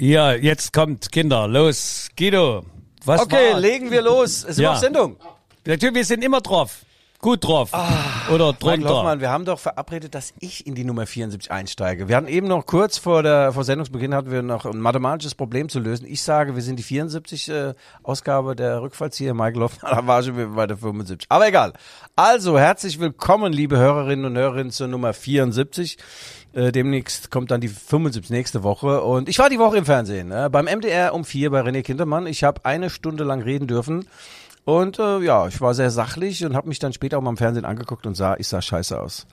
Ja, jetzt kommt, Kinder, los. Guido, was Okay, war? legen wir los. Es ist Ja. auf Sendung. Natürlich, wir sind immer drauf. Gut drauf. Oder Michael drunter. Hoffmann, wir haben doch verabredet, dass ich in die Nummer 74 einsteige. Wir hatten eben noch kurz vor der vor Sendungsbeginn hatten wir noch ein mathematisches Problem zu lösen. Ich sage, wir sind die 74 äh, Ausgabe der Rückfallzieher. Michael Hoffmann, da war schon wieder bei der 75. Aber egal. Also, herzlich willkommen, liebe Hörerinnen und Hörerinnen zur Nummer 74. Äh, demnächst kommt dann die 75 nächste Woche. Und ich war die Woche im Fernsehen. Äh, beim MDR um vier bei René Kindermann. Ich habe eine Stunde lang reden dürfen. Und äh, ja, ich war sehr sachlich und habe mich dann später auch mal im Fernsehen angeguckt und sah, ich sah scheiße aus.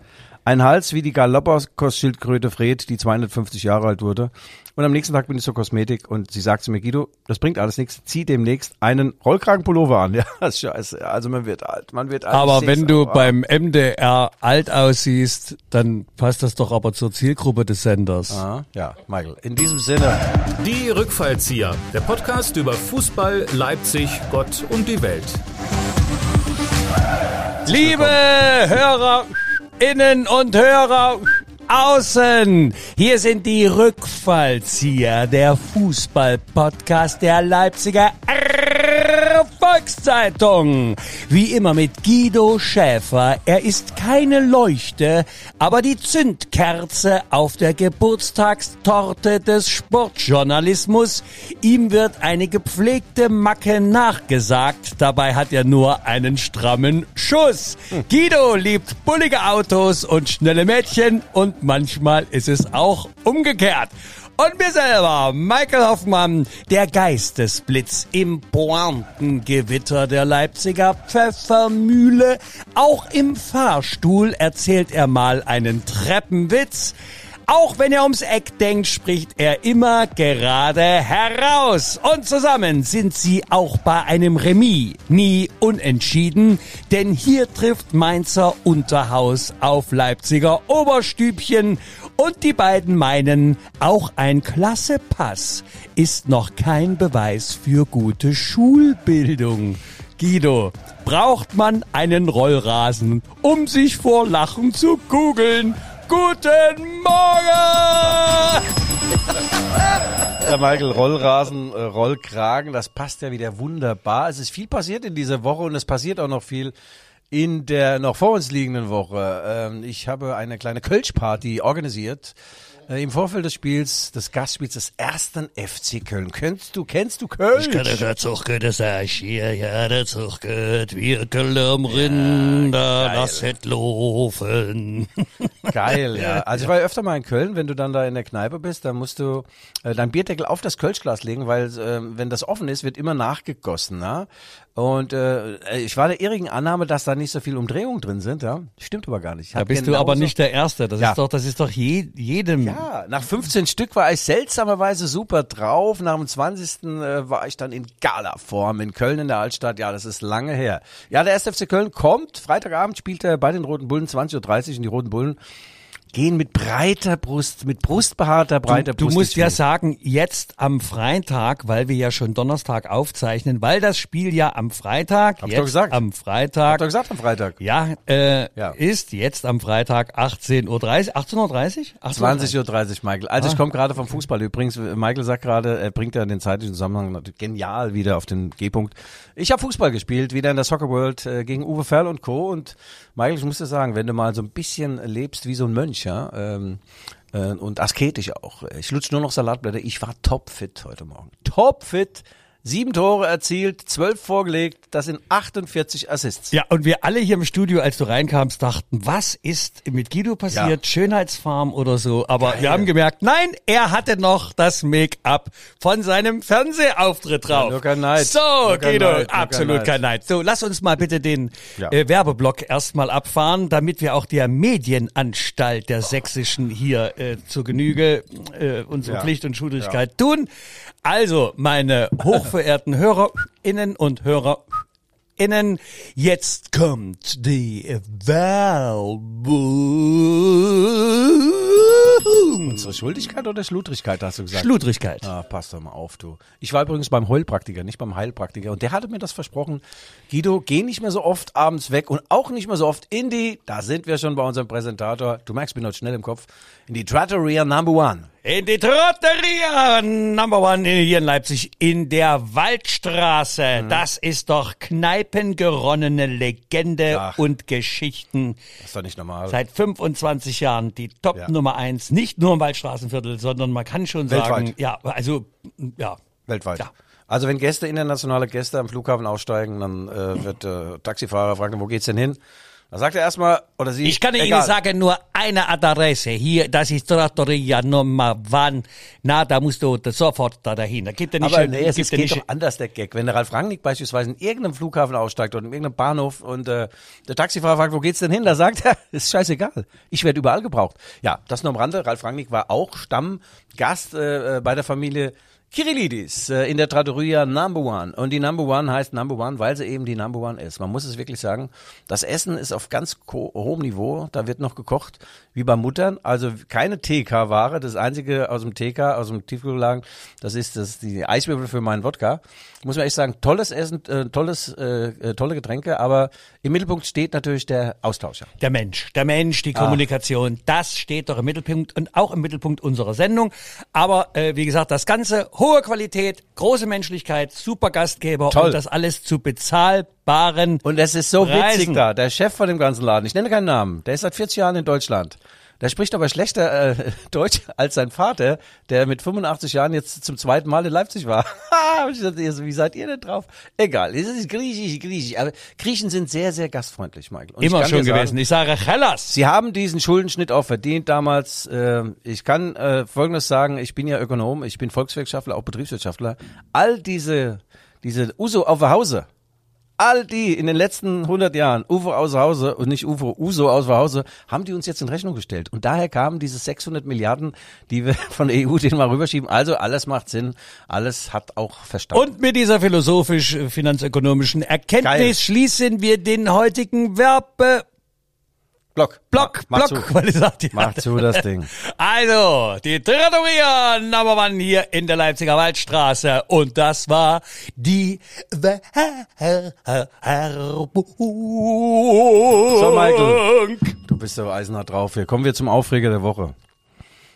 Ein Hals wie die Galapagos-Schildkröte Fred, die 250 Jahre alt wurde. Und am nächsten Tag bin ich zur Kosmetik und sie sagt zu mir, Guido, das bringt alles nichts, zieh demnächst einen Rollkragenpullover an. Ja, scheiße. Also man wird alt, man wird alt. aber wenn du aber. beim MDR alt aussiehst, dann passt das doch aber zur Zielgruppe des Senders. Ah, ja, Michael, in diesem Sinne, Die Rückfallzieher, der Podcast über Fußball, Leipzig, Gott und die Welt. Liebe Hörer innen und Hörer außen, hier sind die Rückfallzieher, der Fußball-Podcast der Leipziger Volkszeitung. Wie immer mit Guido Schäfer. Er ist keine Leuchte, aber die Zündkerze auf der Geburtstagstorte des Sportjournalismus. Ihm wird eine gepflegte Macke nachgesagt. Dabei hat er nur einen strammen Schuss. Guido liebt bullige Autos und schnelle Mädchen und manchmal ist es auch umgekehrt. Und mir selber, Michael Hoffmann, der Geistesblitz im Pointengewitter der Leipziger Pfeffermühle. Auch im Fahrstuhl erzählt er mal einen Treppenwitz. Auch wenn er ums Eck denkt, spricht er immer gerade heraus. Und zusammen sind sie auch bei einem Remis nie unentschieden, denn hier trifft Mainzer Unterhaus auf Leipziger Oberstübchen und die beiden meinen, auch ein klasse Pass ist noch kein Beweis für gute Schulbildung. Guido, braucht man einen Rollrasen, um sich vor Lachen zu kugeln? Guten Morgen! der Michael Rollrasen, äh, Rollkragen, das passt ja wieder wunderbar. Es ist viel passiert in dieser Woche und es passiert auch noch viel in der noch vor uns liegenden Woche. Ähm, ich habe eine kleine Kölsch-Party organisiert. äh, Im Vorfeld des Spiels, des Gastspiels des ersten FC Köln. Kennst du, kennst du Köln? Ich der Zug geht, das ich hier, ja, Zug geht, wir Köln Rinder, das het laufen. Geil, ja. Also ich war ja öfter mal in Köln, wenn du dann da in der Kneipe bist, dann musst du äh, dein Bierdeckel auf das Kölschglas legen, weil äh, wenn das offen ist, wird immer nachgegossen, ja. Und äh, ich war der irrigen Annahme, dass da nicht so viel Umdrehungen drin sind, ja. Stimmt aber gar nicht. Ich Da bist du aber nicht der Erste, das Ja. ist doch, das ist doch je, jedem. Ja, nach 15 Stück war ich seltsamerweise super drauf. Nach dem 20. Äh, war ich dann in Gala-Form in Köln in der Altstadt. Ja, das ist lange her. Ja, der 1. FC Köln kommt. Freitagabend spielt er bei den Roten Bullen 20.30 Uhr und die Roten Bullen gehen mit breiter Brust, mit brustbehaarter breiter Du, du Brust. musst ins ja sagen, jetzt am Freitag, weil wir ja schon Donnerstag aufzeichnen, weil das Spiel ja am Freitag, Hab ich jetzt doch gesagt. am Freitag, Hab doch gesagt am Freitag. ja, äh, Ja. ist jetzt am Freitag 18.30 Uhr, 18.30 Uhr? 20.30 Uhr, Michael. Also Ah. ich komme gerade vom Fußball. Übrigens, Michael sagt gerade, er bringt ja den zeitlichen Zusammenhang natürlich genial wieder auf den G-Punkt. Ich habe Fußball gespielt, wieder in der Soccer World äh, gegen Uwe Ferl und Co. Und Michael, ich muss dir sagen, wenn du mal so ein bisschen lebst wie so ein Mönch, ja, ähm, äh, und asketisch auch. Ich lutsch nur noch Salatblätter. Ich war topfit heute Morgen. Topfit. Sieben Tore erzielt, zwölf vorgelegt, das sind 48 Assists. Ja, und wir alle hier im Studio, als du reinkamst, dachten, was ist mit Guido passiert? Schönheitsfarm oder so. Aber wir haben gemerkt, nein, er hatte noch das Make-up von seinem Fernsehauftritt drauf. kein Neid. So, kein Guido, Neid, absolut kein Neid. So, lass uns mal bitte den Ja. äh, Werbeblock erstmal abfahren, damit wir auch der Medienanstalt der Sächsischen hier äh, zur Genüge äh, unsere Ja. Pflicht und Schuldigkeit tun. Also, meine hochverehrten HörerInnen und Hörer Innen. Jetzt kommt die Werbung. Unsere Schuldigkeit oder Schludrigkeit, hast du gesagt? Schludrigkeit. Ah, pass doch mal auf, du. Ich war übrigens beim Heulpraktiker, nicht beim Heilpraktiker. Und der hatte mir das versprochen. Guido, geh nicht mehr so oft abends weg und auch nicht mehr so oft in die, da sind wir schon bei unserem Präsentator, du merkst, ich bin heute schnell im Kopf, in die Trattoria Number One. In die Trotteria Number One hier in Leipzig in der Waldstraße. Mhm. Das ist doch kneipengeronnene Legende Ach. und Geschichten. Das ist doch nicht normal. Seit 25 Jahren die Top Ja. Nummer eins, nicht nur im Waldstraßenviertel, sondern man kann schon sagen, Weltweit. ja, also ja, Weltweit. Ja. Also wenn Gäste, internationale Gäste am Flughafen aussteigen, dann äh, wird äh, Taxifahrer fragen, wo geht's denn hin? Dann sagt er erstmal, oder sie, Ich kann Ihnen egal. sagen, nur eine Adresse. Hier, das ist Trattoria Nummer One. Na, da musst du sofort da dahin. Da gibt er nicht Aber schön- nee, es gibt geht nicht doch anders, der Gag. Wenn der Ralf Rangnick beispielsweise in irgendeinem Flughafen aussteigt oder in irgendeinem Bahnhof und äh, der Taxifahrer fragt, wo geht's denn hin? Da sagt er, ist scheißegal. Ich werde überall gebraucht. Ja, das nur am Rande. Ralf Rangnick war auch Stammgast äh, äh, bei der Familie Kirillidis äh, in der Trattoria Number One. Und die Number One heißt Number One, weil sie eben die Number One ist. Man muss es wirklich sagen. Das Essen ist auf ganz hohem Niveau. Da wird noch gekocht wie bei Muttern. Also keine TK-Ware. Das einzige aus dem TK, aus dem Tiefkühllagen, das ist das die Eiswürfel für meinen Wodka. Muss man echt sagen, tolles Essen, äh, tolles, äh, äh, tolle Getränke. Aber im Mittelpunkt steht natürlich der Austausch. ja. Der Mensch, der Mensch, Ah. die Kommunikation, das steht doch im Mittelpunkt und auch im Mittelpunkt unserer Sendung. Aber äh, wie gesagt, das Ganze, hohe Qualität, große Menschlichkeit, super Gastgeber Toll. und das alles zu bezahlbaren. Und es ist so Reisen. witzig da. Der Chef von dem ganzen Laden, ich nenne keinen Namen, der ist seit 40 Jahren in Deutschland. Der spricht aber schlechter äh, Deutsch als sein Vater, der mit 85 Jahren jetzt zum zweiten Mal in Leipzig war. Ich Wie seid ihr denn drauf? Egal, es ist griechisch, griechisch. Aber Griechen sind sehr, sehr gastfreundlich, Michael. Und Immer schon sagen, gewesen. Ich sage Hellas. Sie haben diesen Schuldenschnitt auch verdient damals. Äh, ich kann äh, Folgendes sagen, ich bin ja Ökonom, ich bin Volkswirtschaftler, auch Betriebswirtschaftler. All diese, diese Uso auf der Hause, all die in den letzten 100 Jahren, UFO aus Hause und nicht UFO, USO aus Hause, haben die uns jetzt in Rechnung gestellt. Und daher kamen diese 600 Milliarden, die wir von der EU denen mal rüberschieben. Also alles macht Sinn, alles hat auch Verstand. Und mit dieser philosophisch-finanzökonomischen Erkenntnis Geil. schließen wir den heutigen Werbe Block, Block, mach, mach Block, zu. weil ich sagte, Mach zu das Ding. Also, die Trattoria Number One hier in der Leipziger Waldstraße. Und das war die. So, Michael. Du bist so eisenhart drauf. Hier kommen wir zum Aufreger der Woche.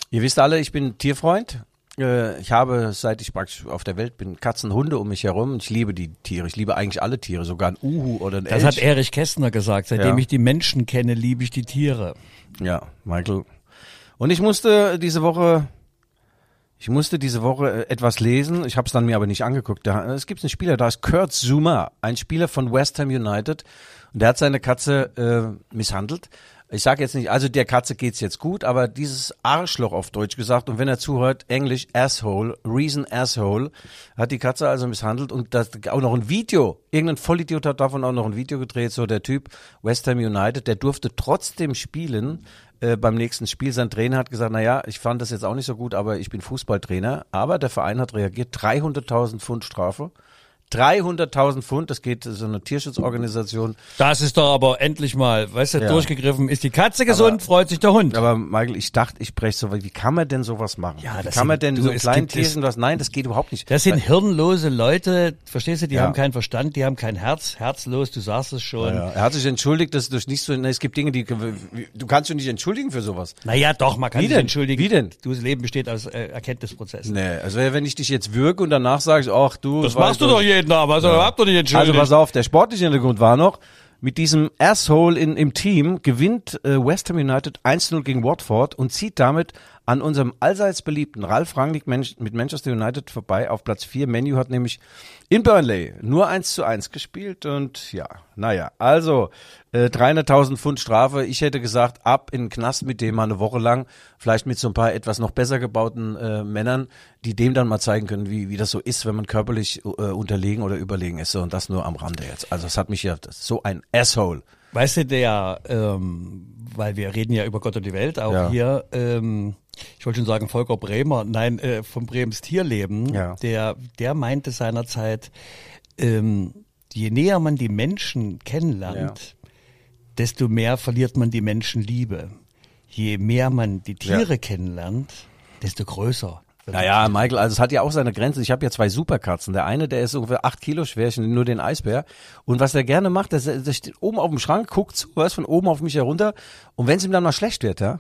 Ihr wisst alle, ich bin Tierfreund. Äh, Ich habe, seit ich praktisch auf der Welt bin, Katzen, Hunde um mich herum. Ich liebe die Tiere. Ich liebe eigentlich alle Tiere, sogar ein Uhu oder ein Das Elch. hat Erich Kästner gesagt. Seitdem Ja. ich die Menschen kenne, liebe ich die Tiere. Ja, Michael. Und ich musste diese Woche, ich musste diese Woche äh, etwas lesen. Ich habe es dann mir aber nicht angeguckt. Da, es gibt einen Spieler, da ist Kurt Zuma, ein Spieler von West Ham United. Und der hat seine Katze äh, misshandelt. Ich sage jetzt nicht, also der Katze geht's jetzt gut, aber dieses Arschloch auf Deutsch gesagt und wenn er zuhört, Englisch Asshole, Reason Asshole, hat die Katze also misshandelt und das auch noch ein Video. Irgendein Vollidiot hat davon auch noch ein Video gedreht, so der Typ West Ham United, der durfte trotzdem spielen äh, beim nächsten Spiel. Sein Trainer hat gesagt, na ja, ich fand das jetzt auch nicht so gut, aber ich bin Fußballtrainer. Aber der Verein hat reagiert, 300.000 Pfund Strafe. 300.000 Pfund, das geht so eine Tierschutzorganisation. Das ist doch aber endlich mal, weißt du, Ja. durchgegriffen. Ist die Katze gesund, freut sich der Hund. Aber Michael, ich dachte, ich breche so, wie kann man denn sowas machen? Ja, wie das kann man sind- denn du, so kleinen Tierchen was? Nein, das geht überhaupt nicht. Das sind hirnlose Leute, verstehst du, die Ja. haben keinen Verstand, die haben kein Herz, herzlos, du sagst es schon. ja, er hat sich entschuldigt, dass durch nicht so, ne, es gibt Dinge, die, du kannst dich nicht entschuldigen für sowas. Naja, doch, man kann Wie sich denn? entschuldigen. Wie denn? Du, das Leben besteht aus äh, Erkenntnisprozessen. Nee, also wenn ich dich jetzt würge und danach sage ach du. Das machst du doch jeden Abend, also habt doch nicht entschuldigt. Also pass auf, der sportliche Hintergrund war noch, mit diesem Asshole in, im Team gewinnt äh, West Ham United 1-0 gegen Watford und zieht damit an unserem allseits beliebten Ralf Rangnick mit Manchester United vorbei auf Platz 4. Menu hat nämlich in Burnley nur 1 zu 1 gespielt und ja, naja, also äh, 300.000 Pfund Strafe. Ich hätte gesagt, ab in den Knast mit dem mal eine Woche lang, vielleicht mit so ein paar etwas noch besser gebauten äh, Männern, die dem dann mal zeigen können, wie, wie das so ist, wenn man körperlich äh, unterlegen oder überlegen ist. So, und das nur am Rande jetzt. Also es hat mich ja so ein Asshole. Weißt du, der, ähm, weil wir reden ja über Gott und die Welt, auch Ja. hier, ähm, ich wollte schon sagen Volker Bremer, nein, äh, von Brems Tierleben, Ja. der, der meinte seinerzeit, ähm, je näher man die Menschen kennenlernt, desto mehr verliert man die Menschenliebe. Je mehr man die Tiere kennenlernt, desto größer. Naja, Michael, also es hat ja auch seine Grenzen. Ich habe ja zwei Superkatzen. Der eine, der ist ungefähr acht Kilo schwer, ich nur den Eisbär. Und was der gerne macht, der, der steht oben auf dem Schrank, guckt so was von oben auf mich herunter. Und wenn es ihm dann mal schlecht wird, ja,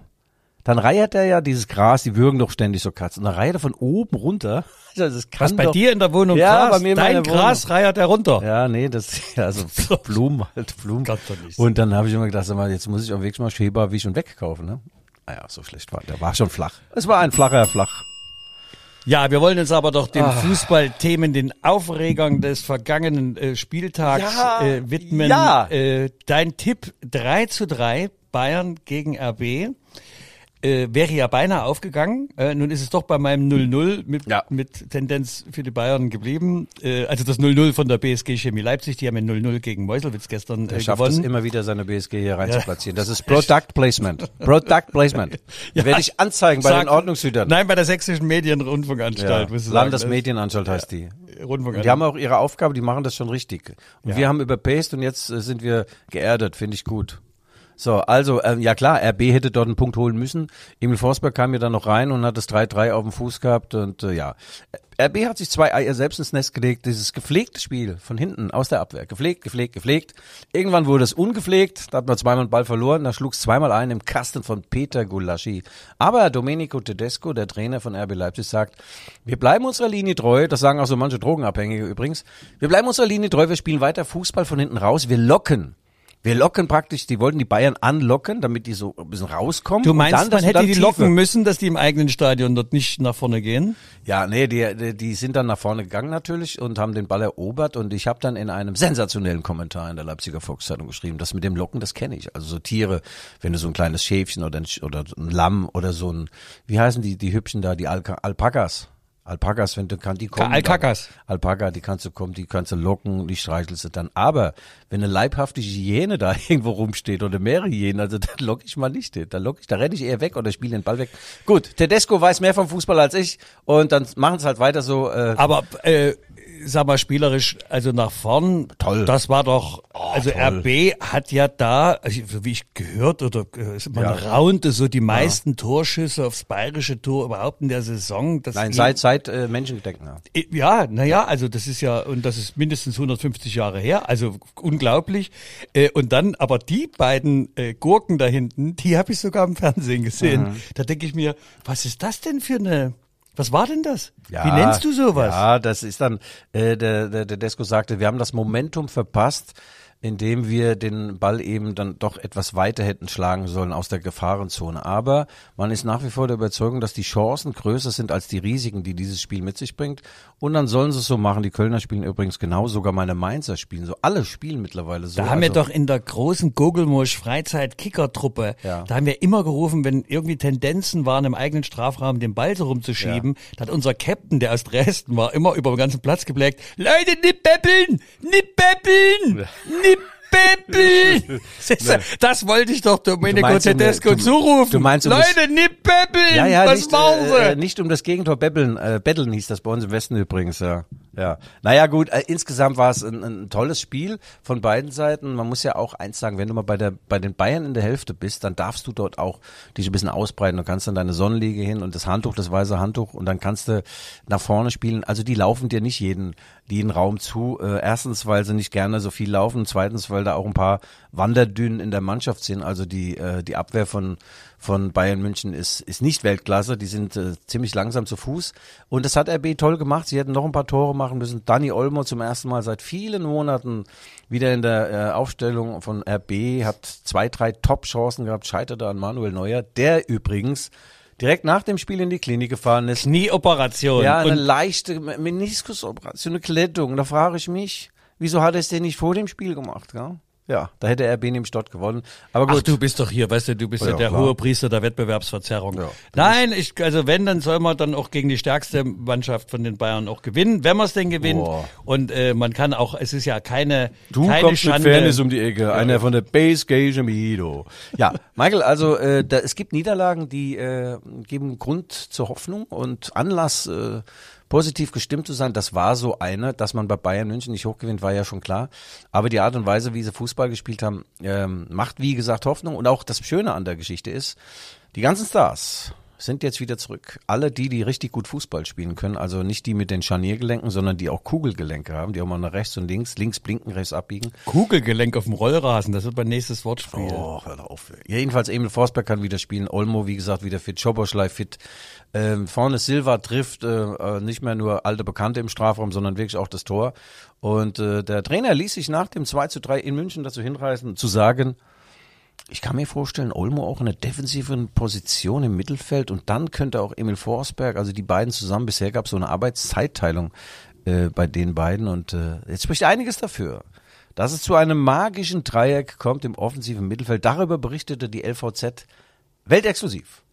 dann reiert er ja dieses Gras, die würgen doch ständig so Katzen. Und dann reiert er von oben runter. Also das kann Was bei doch, dir in der Wohnung Ja, Gras, bei mir in dein Gras reiert er runter. Ja, nee, das, also Blumen halt, Blumen. Gott doch nicht. Und dann habe ich immer gedacht, sag mal, jetzt muss ich auch wirklich mal Schäber, Wisch und Weg kaufen, ne? Naja, so schlecht war der. war schon flach. Es war ein flacher Flach. Ja, wir wollen uns aber doch Ah. den Fußballthemen, den Aufregern des vergangenen äh, Spieltags Ja, äh, widmen. ja. Äh, dein Tipp 3 zu 3, Bayern gegen RB. Äh, wäre ja beinahe aufgegangen. Äh, nun ist es doch bei meinem 0-0 mit, Ja. mit Tendenz für die Bayern geblieben. Äh, also das 0-0 von der BSG Chemie Leipzig, die haben ja 0-0 gegen Meuselwitz gestern Er äh, schafft es gewonnen. immer wieder, seine BSG hier rein zu platzieren. Das ist Product Placement. Product Placement. Ja. Werde ich anzeigen bei Sag- den Ordnungshütern. Nein, bei der Sächsischen Medienrundfunkanstalt. ja. Landesmedienanstalt heißt die. Rundfunkanstalt. Die haben auch ihre Aufgabe, die machen das schon richtig. Und Ja. wir haben überpaced und jetzt äh, sind wir geerdet, finde ich gut. So, also, ähm, ja klar, RB hätte dort einen Punkt holen müssen. Emil Forsberg kam ja dann noch rein und hat das 3-3 auf dem Fuß gehabt und äh, ja. RB hat sich zwei Eier selbst ins Nest gelegt, dieses gepflegte Spiel von hinten aus der Abwehr. Gepflegt, gepflegt, gepflegt. Irgendwann wurde es ungepflegt, da hat man zweimal den Ball verloren, da schlug es zweimal ein im Kasten von Peter Gulaschi. Aber Domenico Tedesco, der Trainer von RB Leipzig, sagt, wir bleiben unserer Linie treu, das sagen auch so manche Drogenabhängige übrigens, wir bleiben unserer Linie treu, wir spielen weiter Fußball von hinten raus, wir locken. Wir locken praktisch, die wollten die Bayern anlocken, damit die so ein bisschen rauskommen. Du und meinst, dann, man hätte die Tiefe- locken müssen, dass die im eigenen Stadion dort nicht nach vorne gehen? Ja, nee, die, die, sind dann nach vorne gegangen natürlich und haben den Ball erobert und ich habe dann in einem sensationellen Kommentar in der Leipziger Volkszeitung geschrieben, das mit dem Locken, das kenne ich. Also so Tiere, wenn du so ein kleines Schäfchen oder ein, oder ein Lamm oder so ein, wie heißen die, die hübschen da, die Alpakas. Alpakas, wenn du kann, die kommen. Alpakas. Alpaka, die kannst du kommen, die kannst du locken, die streichelst du dann. Aber wenn eine leibhaftige Hyäne da irgendwo rumsteht oder mehrere Hyänen, also dann lock ich mal nicht hin. Dann lock ich, da renne ich eher weg oder spiele den Ball weg. Gut, Tedesco weiß mehr vom Fußball als ich und dann machen es halt weiter so. Äh, Aber äh, sag mal spielerisch, also nach vorn, Toll. das war doch, also toll. RB hat ja da, also so wie ich gehört oder äh, man Ja. raunte so die meisten Torschüsse aufs bayerische Tor überhaupt in der Saison. Das Nein, seit, seit äh, Menschengedenken. Ja. Ja, naja, also das ist ja, und das ist mindestens 150 Jahre her, also unglaublich. Äh, und dann, aber die beiden äh, Gurken da hinten, die habe ich sogar im Fernsehen gesehen. Mhm. Da denke ich mir, was ist das denn für eine, was war denn das? Wie nennst du sowas? Ja, das ist dann, äh, der, der, der Desko sagte, wir haben das Momentum verpasst, indem wir den Ball eben dann doch etwas weiter hätten schlagen sollen aus der Gefahrenzone. Aber man ist nach wie vor der Überzeugung, dass die Chancen größer sind als die Risiken, die dieses Spiel mit sich bringt. Und dann sollen sie es so machen. Die Kölner spielen übrigens genau, sogar meine Mainzer spielen so. Alle spielen mittlerweile so. Da haben wir Also- doch in der großen Gogelmusch Freizeit Kicker-Truppe, Ja. da haben wir immer gerufen, wenn irgendwie Tendenzen waren, im eigenen Strafraum den Ball so rumzuschieben, da hat unser Captain, der aus Dresden war, immer über den ganzen Platz geblägt, Leute, nicht beppeln, nicht beppeln, nicht beppeln. Das, wollte ich doch Domenico Tedesco zurufen. du meinst, um Leute, nicht beppeln, Ja, ja, was nicht, machen sie? äh, äh, nicht um das Gegentor bebbeln, äh, betteln hieß das bei uns im Westen übrigens, ja. Ja. Naja, gut, äh, insgesamt war es ein, ein tolles Spiel von beiden Seiten. Man muss ja auch eins sagen, wenn du mal bei der, bei den Bayern in der Hälfte bist, dann darfst du dort auch dich ein bisschen ausbreiten. Du kannst dann deine Sonnenliege hin und das Handtuch, das weiße Handtuch und dann kannst du nach vorne spielen. Also die laufen dir nicht jeden, jeden Raum zu. Äh, erstens, weil sie nicht gerne so viel laufen. Zweitens, weil da auch ein paar Wanderdünen in der Mannschaft sind. Also die, äh, die Abwehr von, von Bayern München ist, ist nicht Weltklasse. Die sind äh, ziemlich langsam zu Fuß. Und das hat RB toll gemacht. Sie hätten noch ein paar Tore machen müssen. Dani Olmo zum ersten Mal seit vielen Monaten wieder in der äh, Aufstellung von RB, hat zwei, drei Top-Chancen gehabt, scheiterte an Manuel Neuer, der übrigens direkt nach dem Spiel in die Klinik gefahren ist. Knieoperation. Ja, eine und leichte Meniskusoperation, eine Klettung. Da frage ich mich, wieso hat er es denn nicht vor dem Spiel gemacht? Gell? Ja, da hätte RB neben Stott gewonnen. Aber Ach, gut. du bist doch hier, weißt du, du bist ja, Ja, der klar. hohe Priester der Wettbewerbsverzerrung. Ja, Nein, ich, also wenn, dann soll man dann auch gegen die stärkste Mannschaft von den Bayern auch gewinnen, wenn man es denn gewinnt. Boah. Und äh, man kann auch, es ist ja keine, Du keine kommst Schande. mit Fairness um die Ecke, einer von der Base Gage Mido. Ja, Michael, also äh, da, es gibt Niederlagen, die äh, geben Grund zur Hoffnung und Anlass, äh, positiv gestimmt zu sein. Das war so eine, dass man bei Bayern München nicht hochgewinnt, war ja schon klar. Aber die Art und Weise, wie sie Fußball gespielt haben, ähm, macht wie gesagt Hoffnung. Und auch das Schöne an der Geschichte ist, die ganzen Stars sind jetzt wieder zurück. Alle die, die richtig gut Fußball spielen können, also nicht die mit den Scharniergelenken, sondern die auch Kugelgelenke haben, die auch mal nach rechts und links, links blinken, rechts abbiegen. Kugelgelenk auf dem Rollrasen, das wird mein nächstes Wortspiel. Oh, hör auf. Ja, jedenfalls Emil Forsberg kann wieder spielen, Olmo, wie gesagt, wieder fit, Schoboschlei fit. Ähm, vorne Silva trifft äh, äh, nicht mehr nur alte Bekannte im Strafraum, sondern wirklich auch das Tor. Und äh, der Trainer ließ sich nach dem 2 zu 3 in München dazu hinreißen, zu sagen, ich kann mir vorstellen, Olmo auch in einer defensiven Position im Mittelfeld und dann könnte auch Emil Forsberg, also die beiden zusammen, bisher gab es so eine Arbeitszeitteilung äh, bei den beiden und äh, jetzt spricht einiges dafür, dass es zu einem magischen Dreieck kommt im offensiven Mittelfeld. Darüber berichtete die LVZ weltexklusiv.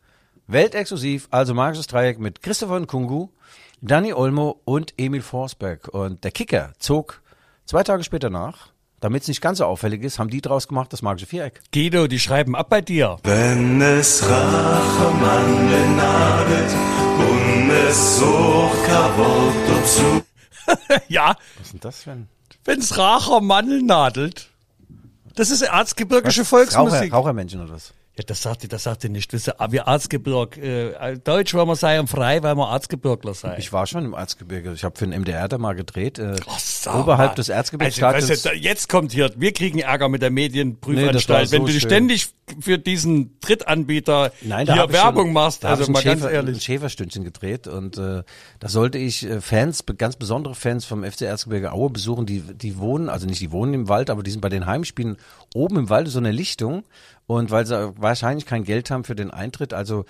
Weltexklusiv, also magisches Dreieck mit Christopher Nkungu, Danny Olmo und Emil Forsberg. Und der Kicker zog zwei Tage später nach. Damit es nicht ganz so auffällig ist, haben die draus gemacht das magische Viereck. Guido, die schreiben ab bei dir. Wenn es Rachemann nadet und es sucht Wort dazu. ja, Was ist denn das für ein wenn's Racher Mandel nadelt. Das ist erzgebirgische Volksmusik. Raucher, Rauchermännchen oder was? Ja, das sagt ihr, das sagt ihr nicht. Wisst ihr, wir Erzgebirg, äh, Deutsch wollen wir sein und frei, weil wir Erzgebirgler sein. Ich war schon im Erzgebirge. Ich habe für den MDR da mal gedreht. Äh, Oh, sag oberhalb mal. des Erzgebirges. Also, weißt du, jetzt kommt hier, wir kriegen Ärger mit der Nee, Medienprüfanstalt, so wenn du schön. ständig für diesen Drittanbieter Nein, hier Werbung schon, machst. da Also ich ein mal ganz Schäfer, ein ehrlich. Schäferstündchen gedreht und äh, da sollte ich äh, Fans, ganz besondere Fans vom FC Erzgebirge Aue besuchen, die die wohnen, also nicht die wohnen im Wald, aber die sind bei den Heimspielen oben im Wald so eine Lichtung und weil sie wahrscheinlich kein Geld haben für den Eintritt, also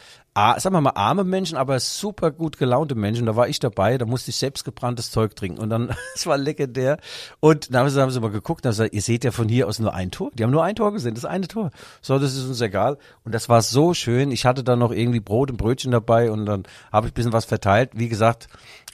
sagen wir mal arme Menschen, aber super gut gelaunte Menschen, da war ich dabei, da musste ich selbst gebranntes Zeug trinken und dann, es war legendär und dann haben sie, haben sie mal geguckt, und haben gesagt, ihr seht ja von hier aus nur ein Tor, die haben nur ein Tor gesehen, das eine Tor, so, das ist uns egal und das war so schön, ich hatte dann noch irgendwie Brot und Brötchen dabei und dann habe ich ein bisschen was verteilt, wie gesagt,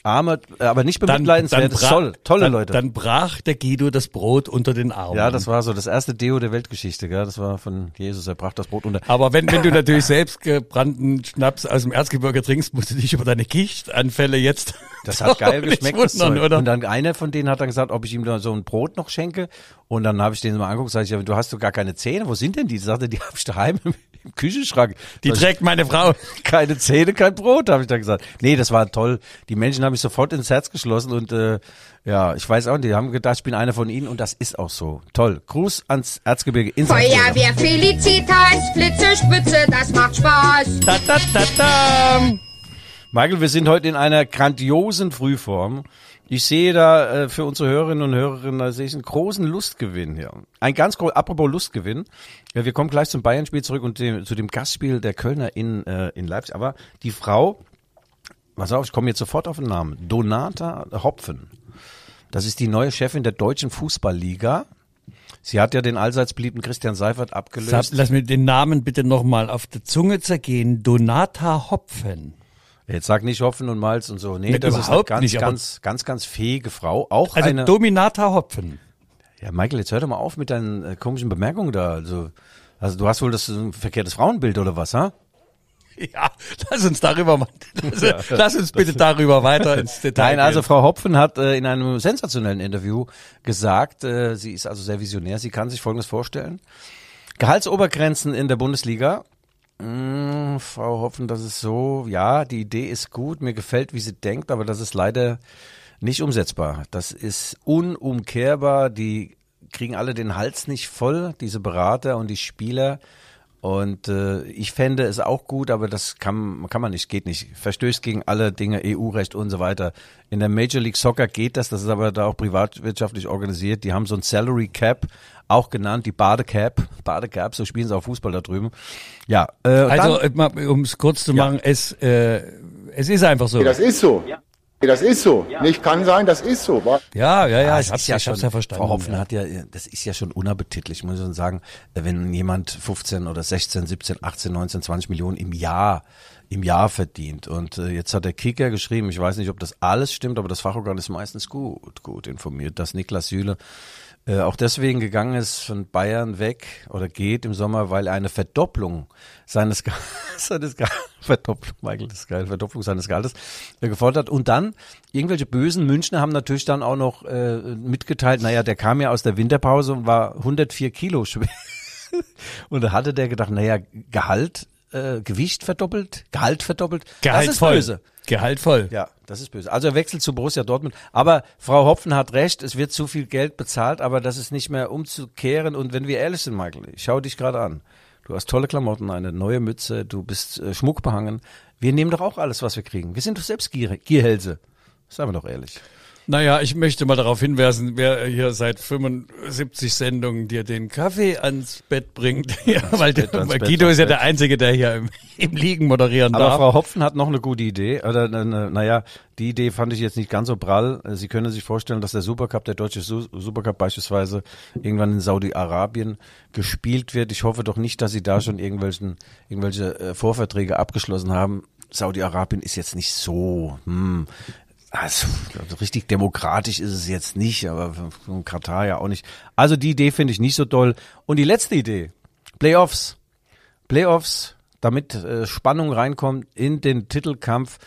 arme, aber nicht bemitleidenswert, bra- toll, tolle dann, Leute. Dann brach der Guido das Brot unter den Armen. ja, das war so das erste Deo der Weltgeschichte, gell? das war von Jesus, er brachte das Brot unter. Aber wenn, wenn du natürlich selbst gebrannten Schnaps aus dem Erzgebirge trinkst, musst du dich über deine Gichtanfälle jetzt Das hat geil geschmeckt, wundern, oder? Und dann einer von denen hat dann gesagt, ob ich ihm da so ein Brot noch schenke. Und dann habe ich den mal angeguckt, sag ich, du hast doch gar keine Zähne. Wo sind denn die? Sagte, die habe ich daheim im, im Küchenschrank. Die Sag ich, trägt meine Frau. keine Zähne, kein Brot, habe ich dann gesagt. Nee, das war toll. Die Menschen haben mich sofort ins Herz geschlossen und äh, ja, ich weiß auch nicht, die haben gedacht, ich bin einer von ihnen und das ist auch so. Toll. Gruß ans Erzgebirge Erzgebirge. Feuerwehr Felicitas, Blitze, Spitze, das macht Spaß. Da, da, da, da. Michael, wir sind heute in einer grandiosen Frühform. Ich sehe da äh, für unsere Hörerinnen und Hörerinnen, da sehe ich einen großen Lustgewinn hier. Ein ganz groß, apropos Lustgewinn. Ja, wir kommen gleich zum Bayern-Spiel zurück und dem, zu dem Gastspiel der Kölner in, äh, in Leipzig. Aber die Frau, pass auf, ich komme jetzt sofort auf den Namen. Donata Hopfen. Das ist die neue Chefin der Deutschen Fußballliga. Sie hat ja den allseits beliebten Christian Seifert abgelöst. lass mir den Namen bitte nochmal auf der Zunge zergehen. Donata Hopfen. Jetzt sag nicht Hopfen und Malz und so. Nee, Nee, das ist eine ganz, nicht, ganz, ganz, ganz fähige Frau. Auch Also eine. Dominata Hopfen. Ja, Michael, jetzt hör doch mal auf mit deinen äh, komischen Bemerkungen da. Also, also du hast wohl das äh, verkehrtes Frauenbild oder was, ha? Ja, lass uns darüber mal, lass, lass uns bitte darüber weiter ins Detail Nein, also. Frau Hopfen hat äh, in einem sensationellen Interview gesagt, äh, sie ist also sehr visionär, sie kann sich Folgendes vorstellen. Gehaltsobergrenzen in der Bundesliga. Mm, Frau Hopfen, das ist so, ja, die Idee ist gut, mir gefällt, wie sie denkt, aber das ist leider nicht umsetzbar. Das ist unumkehrbar, die kriegen alle den Hals nicht voll, diese Berater und die Spieler. Und äh, ich fände es auch gut, aber das kann, kann man nicht, geht nicht. Verstößt gegen alle Dinge, EU-Recht und so weiter. In der Major League Soccer geht das, das ist aber da auch privatwirtschaftlich organisiert. Die haben so ein Salary Cap, auch genannt die Badecap. Badecap, so spielen sie auch Fußball da drüben. Ja, äh, Also, dann, um es kurz zu machen, es, äh, es ist einfach so. Das ist so. Das ist so. Nicht kann sein, das ist so. Ja, ja, ja, Ah, ich es hab's, ist ja ich schon, hab's ja verstanden. Frau Hopfen ja. hat ja, das ist ja schon unappetitlich, muss ich schon sagen, wenn jemand 15 oder 16, 17, 18, 19, 20 Millionen im Jahr im Jahr verdient. Und äh, jetzt hat der Kicker geschrieben, ich weiß nicht, ob das alles stimmt, aber das Fachorgan ist meistens gut, gut informiert, dass Niklas Süle äh, auch deswegen gegangen ist von Bayern weg oder geht im Sommer, weil eine Verdopplung seines, Ge- seines Ge- Verdopplung, Michael, das ist geil, Verdopplung seines Gehaltes äh, gefordert. Und dann irgendwelche bösen Münchner haben natürlich dann auch noch äh, mitgeteilt, naja, der kam ja aus der Winterpause und war 104 Kilo schwer. Und da hatte der gedacht, naja, Gehalt äh, Gewicht verdoppelt, Gehalt verdoppelt. Gehaltvoll. Das ist böse. Gehaltvoll. Ja, das ist böse. Also er wechselt zu Borussia Dortmund. Aber Frau Hopfen hat recht, es wird zu viel Geld bezahlt, aber das ist nicht mehr umzukehren. Und wenn wir ehrlich sind, Michael, ich schaue dich gerade an. Du hast tolle Klamotten, eine neue Mütze, du bist äh, schmuckbehangen. Wir nehmen doch auch alles, was wir kriegen. Wir sind doch selbst Gier Gierhälse. Seien wir doch ehrlich. Naja, ich möchte mal darauf hinweisen, wer hier seit 75 Sendungen dir den Kaffee ans Bett bringt. Ja, weil Bett, der, Bett, Guido ans ist ja Bett. der Einzige, der hier im, im Liegen moderieren Aber darf. Frau Hopfen hat noch eine gute Idee. Oder, äh, naja, die Idee fand ich jetzt nicht ganz so prall. Äh, Sie können sich vorstellen, dass der Supercup, der deutsche Su Supercup beispielsweise, irgendwann in Saudi-Arabien gespielt wird. Ich hoffe doch nicht, dass Sie da schon irgendwelchen, irgendwelche äh, Vorverträge abgeschlossen haben. Saudi-Arabien ist jetzt nicht so, hm, also, richtig demokratisch ist es jetzt nicht, aber von Katar ja auch nicht. Also die Idee finde ich nicht so toll. Und die letzte Idee, Playoffs. Playoffs, damit äh, Spannung reinkommt in den Titelkampf.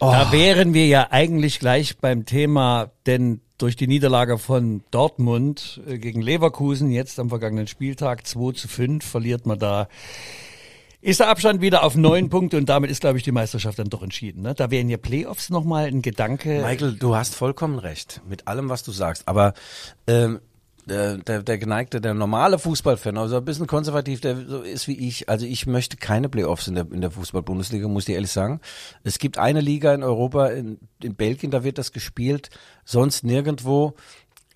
Da wären wir ja eigentlich gleich beim Thema, denn durch die Niederlage von Dortmund äh, gegen Leverkusen jetzt am vergangenen Spieltag 2 zu 5 verliert man da. Ist der Abstand wieder auf neun Punkte und damit ist, glaube ich, die Meisterschaft dann doch entschieden. Ne? Da wären ja Playoffs nochmal ein Gedanke. Michael, du hast vollkommen recht mit allem, was du sagst. Aber ähm, der, der, der geneigte, der normale Fußballfan, also ein bisschen konservativ, der so ist wie ich. Also ich möchte keine Playoffs in der, in der Fußball-Bundesliga, muss ich ehrlich sagen. Es gibt eine Liga in Europa, in, in Belgien, da wird das gespielt, sonst nirgendwo.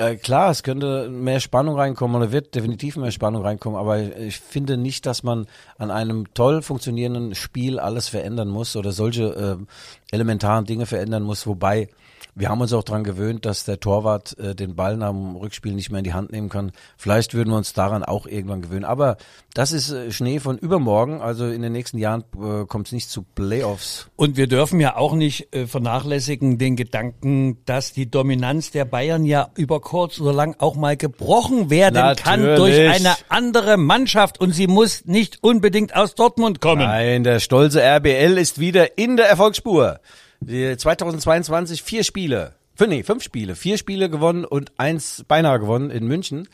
Äh, klar, es könnte mehr Spannung reinkommen oder wird definitiv mehr Spannung reinkommen, aber ich finde nicht, dass man an einem toll funktionierenden Spiel alles verändern muss oder solche äh, elementaren Dinge verändern muss, wobei wir haben uns auch dran gewöhnt, dass der Torwart äh, den Ball nach dem Rückspiel nicht mehr in die Hand nehmen kann. Vielleicht würden wir uns daran auch irgendwann gewöhnen. Aber das ist äh, Schnee von übermorgen. Also in den nächsten Jahren äh, kommt es nicht zu Playoffs. Und wir dürfen ja auch nicht äh, vernachlässigen den Gedanken, dass die Dominanz der Bayern ja über kurz oder lang auch mal gebrochen werden kann durch Natürlich. eine andere Mannschaft und sie muss nicht unbedingt aus Dortmund kommen. Nein, der stolze RBL ist wieder in der Erfolgsspur. Die 2022 vier Spiele, nee, fünf Spiele, vier Spiele gewonnen und eins beinahe gewonnen in München.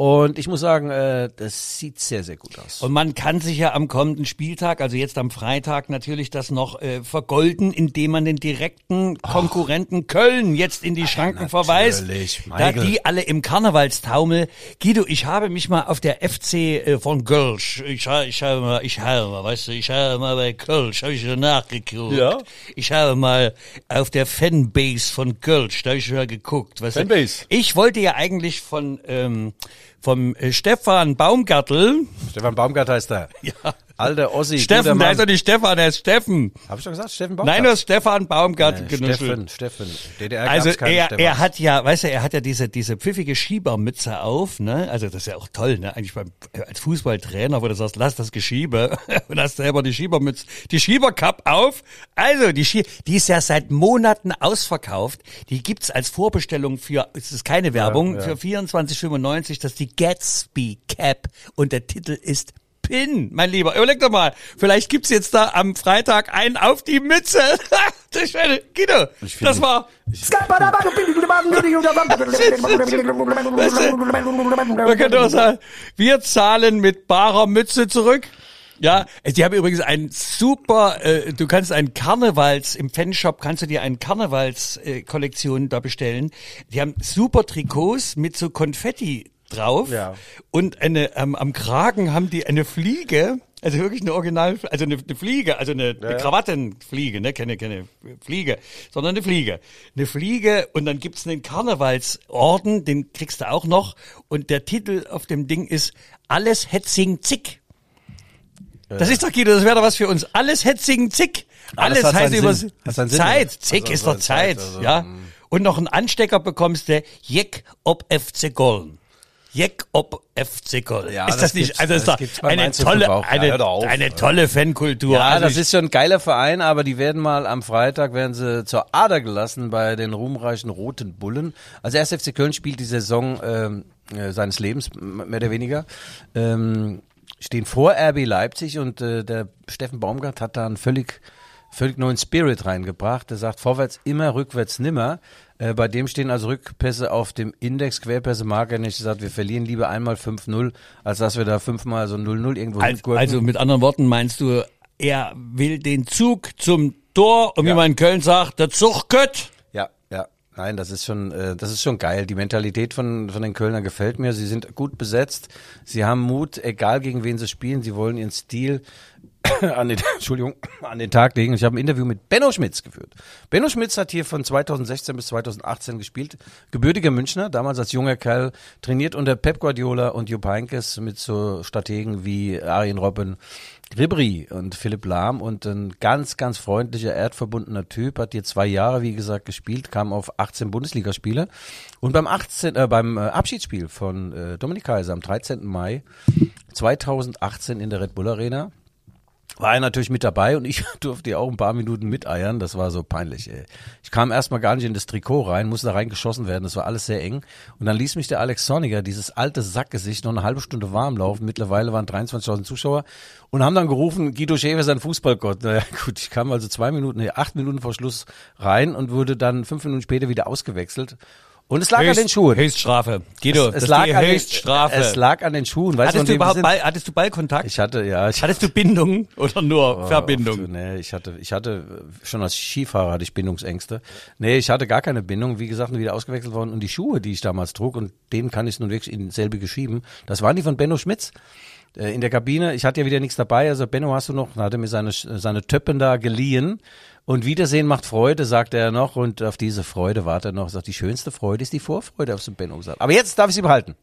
Und ich muss sagen, äh, das sieht sehr, sehr gut aus. Und man kann sich ja am kommenden Spieltag, also jetzt am Freitag, natürlich das noch äh, vergolden, indem man den direkten Konkurrenten Köln jetzt in die Schranken verweist. natürlich, Da Michael. die alle im Karnevalstaumel. Guido, ich habe mich mal auf der FC äh, von Kölsch, ich, ha- ich habe mal, ich habe mal, weißt du, ich habe mal bei Kölsch, habe ich schon nachgeguckt. Ja? Ich habe mal auf der Fanbase von Kölsch, da habe ich mal geguckt. Weißt du? Fanbase? Ich wollte ja eigentlich von ähm, vom äh, Stefan Baumgartel, Stefan Baumgart heißt er. ja, Alter Ossi. Steffen, da ist doch nicht Stefan, der ist Steffen. Hab ich doch gesagt, Steffen Baumgart? Nein, du hast Stefan Baumgart Äh, genuschelt. Steffen, Steffen. DDR Also er, Stefan. er hat ja, weißt du, er hat ja diese diese pfiffige Schiebermütze auf, ne? Also das ist ja auch toll, ne? Eigentlich beim als Fußballtrainer, wo du sagst, lass das Geschiebe und hast selber die Schiebermütze, die Schiebercup auf. Also die Schie die ist ja seit Monaten ausverkauft. Die gibt's als Vorbestellung für, es ist keine Werbung, ja. für 24,95. Das ist die Gatsby Cap und der Titel ist Pin, mein Lieber. Überleg doch mal, vielleicht gibt's jetzt da am Freitag einen auf die Mütze. das wäre, Guido, das war Man könnte auch sagen, wir zahlen mit barer Mütze zurück. Ja, die haben übrigens ein super, äh, du kannst einen Karnevals, im Fanshop kannst du dir eine Karnevals-Kollektion äh, da bestellen. Die haben super Trikots mit so Konfetti drauf. Ja. Und eine, ähm, am Kragen haben die eine Fliege, also wirklich eine Original, also eine, eine Fliege, also eine, eine Krawattenfliege, ne, keine, keine Fliege, sondern eine Fliege. Eine Fliege und dann gibt's einen Karnevalsorden, den kriegst du auch noch und der Titel auf dem Ding ist Alles Hetzing Zick. Das ist doch, Guido, das wäre doch was für uns. Alles Hetzigen Zick. Alles hat heißt über Sinn. Zeit. Zick Also, ist doch Zeit, Zeit, also, ja. Und noch einen Anstecker bekommst du Jeck ob FC Gollen. Jeck ob FC Gollen. Ja, ist das das, nicht, also das ist doch eine Mainz 05 tolle, auch. Ja, eine, doch auf. eine tolle Fankultur. Ja, Also das ist schon ein geiler Verein, aber die werden mal am Freitag, werden sie zur Ader gelassen bei den ruhmreichen Roten Bullen. Also erst FC Köln spielt die Saison ähm, äh, seines Lebens, mehr oder weniger. Ähm, stehen vor RB Leipzig und äh, der Steffen Baumgart hat da einen völlig, völlig neuen Spirit reingebracht. Der sagt, vorwärts immer, rückwärts nimmer. Äh, bei dem stehen also Rückpässe auf dem Index, Querpässe er nicht. Er sagt, wir verlieren lieber einmal 5-0, als dass wir da fünfmal so 0-0 irgendwo also, also mit anderen Worten meinst du, er will den Zug zum Tor und wie Ja. man in Köln sagt, der Zug kött. Ja, ja. Nein, das ist schon, äh, das ist schon geil. Die Mentalität von, von den Kölner gefällt mir. Sie sind gut besetzt. Sie haben Mut, egal gegen wen sie spielen. Sie wollen ihren Stil an den, Entschuldigung, an den Tag legen. Ich habe ein Interview mit Benno Schmitz geführt. Benno Schmitz hat hier von 2016 bis 2018 gespielt. Gebürtiger Münchner, damals als junger Kerl, trainiert unter Pep Guardiola und Jupp Heynckes mit so Strategen wie Arjen Robben, Ribéry und Philipp Lahm und ein ganz, ganz freundlicher, erdverbundener Typ, hat hier zwei Jahre, wie gesagt, gespielt, kam auf 18 Bundesligaspiele und beim 18, äh, beim äh, Abschiedsspiel von äh, Dominik Kaiser am 13. Mai 2018 in der Red Bull Arena war er natürlich mit dabei und ich durfte ja auch ein paar Minuten miteiern. Das war so peinlich, ey. Ich kam erstmal gar nicht in das Trikot rein, musste da reingeschossen werden. Das war alles sehr eng. Und dann ließ mich der Alex Sonniger, dieses alte Sackgesicht, noch eine halbe Stunde warm laufen. Mittlerweile waren 23.000 Zuschauer und haben dann gerufen, Guido Schäfer ist ein Fußballgott. Naja, gut, ich kam also zwei Minuten, acht Minuten vor Schluss rein und wurde dann fünf Minuten später wieder ausgewechselt. Und es lag an den Schuhen. Höchststrafe. Guido, es, es lag an den, Höchststrafe. es lag an den Schuhen. Weißt hattest, du überhaupt? Ball, hattest du Ballkontakt? Ich hatte, ja, ich hattest du Bindung oder nur Oh, Verbindung? Nee, ich hatte, ich hatte, schon als Skifahrer hatte ich Bindungsängste. Nee, ich hatte gar keine Bindung. Wie gesagt, wieder ausgewechselt worden. Und die Schuhe, die ich damals trug, und denen kann ich nun wirklich in selbe schieben, das waren die von Benno Schmitz. Äh, In der Kabine, ich hatte ja wieder nichts dabei, also Benno hast du noch, dann hat er mir seine, seine Töppen da geliehen. Und Wiedersehen macht Freude, sagt er noch, und auf diese Freude wartet er noch, sagt, die schönste Freude ist die Vorfreude, auf so Benno gesagt. Aber jetzt darf ich sie behalten.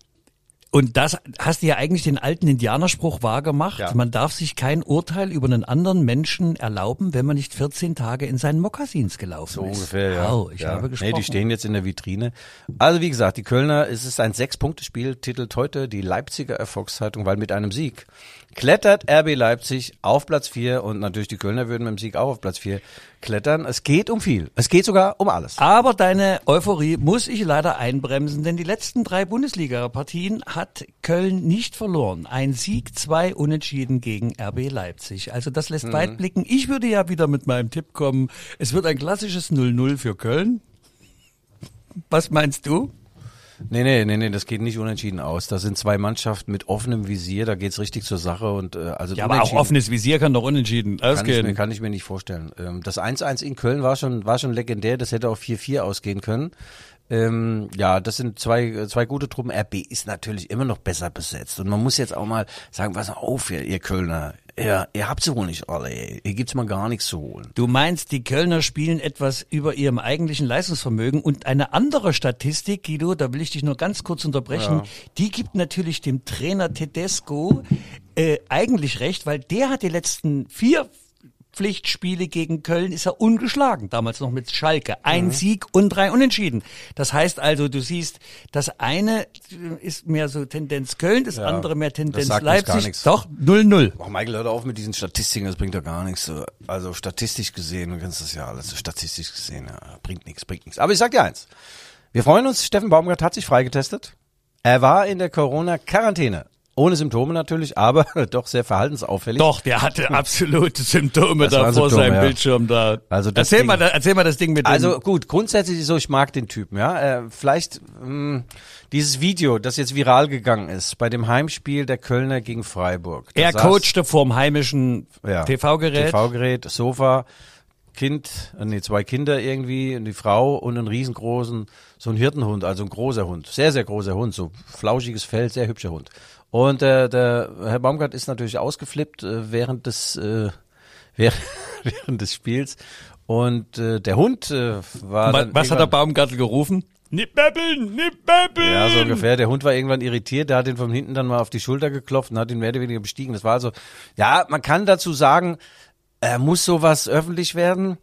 Und das hast du ja eigentlich den alten Indianerspruch wahrgemacht. Ja. Man darf sich kein Urteil über einen anderen Menschen erlauben, wenn man nicht 14 Tage in seinen Mokassins gelaufen So ist. ungefähr, ja. Wow, ich ja. habe gesprochen. Nee, die stehen jetzt in der Vitrine. Also wie gesagt, die Kölner, es ist ein Sechs-Punkte-Spiel, titelt heute die Leipziger Erfolgszeitung, weil mit einem Sieg klettert RB Leipzig auf Platz vier und natürlich die Kölner würden mit dem Sieg auch auf Platz vier klettern. Es geht um viel. Es geht sogar um alles. Aber deine Euphorie muss ich leider einbremsen, denn die letzten drei Bundesliga-Partien hat Köln nicht verloren. Ein Sieg, zwei Unentschieden gegen RB Leipzig. Also das lässt weit blicken. Ich würde ja wieder mit meinem Tipp kommen. Es wird ein klassisches 0-0 für Köln. Was meinst du? Nee, nee, nee, nee, das geht nicht unentschieden aus. Da sind zwei Mannschaften mit offenem Visier, da geht's richtig zur Sache und äh, also Ja, aber auch offenes Visier kann doch unentschieden Kann ich, mir, ausgehen. kann ich mir nicht vorstellen. Ähm, das 1-1 in Köln war schon, war schon legendär, das hätte auch 4-4 ausgehen können. Ähm, ja, das sind zwei, zwei gute Truppen. RB ist natürlich immer noch besser besetzt. Und man muss jetzt auch mal sagen, pass auf, ihr, ihr Kölner. Ihr, ihr habt sie wohl nicht alle, ey. Hier gibt's mal gar nichts zu holen. Du meinst, die Kölner spielen etwas über ihrem eigentlichen Leistungsvermögen und eine andere Statistik, Guido, da will ich dich nur ganz kurz unterbrechen, die gibt natürlich dem Trainer Tedesco äh, eigentlich recht, weil der hat die letzten vier Pflichtspiele gegen Köln ist er ungeschlagen, damals noch mit Schalke. Ein Sieg und drei Unentschieden. Das heißt also, du siehst, das eine ist mehr so Tendenz Köln, das andere mehr Tendenz Leipzig. Doch, 0-0. Oh, Michael, hör auf mit diesen Statistiken, das bringt doch gar nichts. So. Also statistisch gesehen, du kennst das ja alles, statistisch gesehen, ja, bringt nichts, bringt nichts. Aber ich sag dir eins. Wir freuen uns, Steffen Baumgart hat sich freigetestet. Er war in der Corona-Quarantäne. Ohne Symptome natürlich, aber doch sehr verhaltensauffällig. Doch, der hatte absolute Symptome da vor Symptome, seinem ja. Bildschirm da. Also das erzähl Ding- mal, erzähl mal das Ding mit Also gut, grundsätzlich ist so, ich mag den Typen, ja. Äh, vielleicht mh, dieses Video, das jetzt viral gegangen ist, bei dem Heimspiel der Kölner gegen Freiburg. Da Er saß- coachte vorm heimischen ja, TV-Gerät. TV-Gerät, Sofa, Kind, äh, nee, zwei Kinder irgendwie, die Frau und einen riesengroßen, so ein Hirtenhund, also ein großer Hund, sehr, sehr großer Hund, so flauschiges Fell, sehr hübscher Hund. Und äh, der Herr Baumgart ist natürlich ausgeflippt äh, während des äh, während, während des Spiels und äh, der Hund äh, war Was, dann was hat der Baumgartel gerufen? Nicht babbeln, nicht babbeln! ja, so ungefähr. Der Hund war irgendwann irritiert, der hat ihn von hinten dann mal auf die Schulter geklopft und hat ihn mehr oder weniger bestiegen. Das war also, ja, man kann dazu sagen, äh, muss sowas öffentlich werden?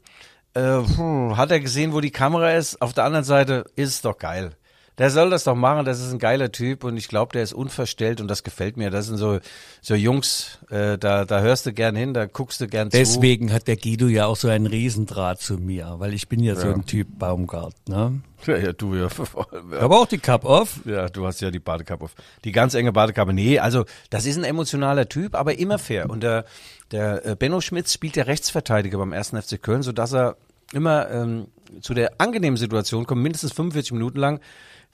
Äh, puh, hat er gesehen, wo die Kamera ist? Auf der anderen Seite ist es doch geil. Der soll das doch machen, das ist ein geiler Typ und ich glaube, der ist unverstellt und das gefällt mir. Das sind so, so Jungs, äh, da, da hörst du gern hin, da guckst du gern zu. Deswegen hat der Guido ja auch so einen Riesendraht zu mir, weil ich bin ja, so ein Typ Baumgart, ne? Ja, ja, du, ja. Ich habe auch die Cup off. Ja, du hast ja die Badekappe auf. Die ganz enge Badekappe. Nee, also das ist ein emotionaler Typ, aber immer fair. Und der, der äh, Benno Schmitz spielt der Rechtsverteidiger beim 1. FC Köln, sodass er immer ähm, zu der angenehmen Situation kommt, mindestens 45 Minuten lang,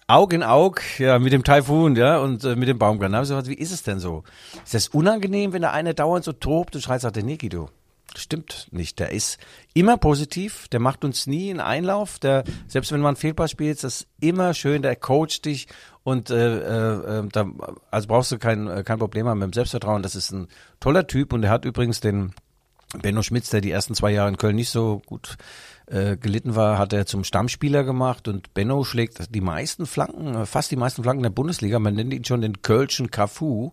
Aug in Aug, ja, mit dem Taifun, ja, und äh, mit dem Baumgarten. Da hab ich so, wie ist es denn so? Ist das unangenehm, wenn der eine dauernd so tobt und schreit, sagt der, nee, Guido, Stimmt nicht. Der ist immer positiv, der macht uns nie einen Einlauf. Der, selbst wenn man Fehlpass spielt, ist das immer schön, der coacht dich und äh, äh, äh, da, also brauchst du kein, äh, kein Problem haben mit dem Selbstvertrauen. Das ist ein toller Typ und der hat übrigens den Benno Schmitz, der die ersten zwei Jahre in Köln nicht so gut äh, gelitten war, hat er zum Stammspieler gemacht und Benno schlägt die meisten Flanken, äh, fast die meisten Flanken der Bundesliga. Man nennt ihn schon den Kölschen Cafu.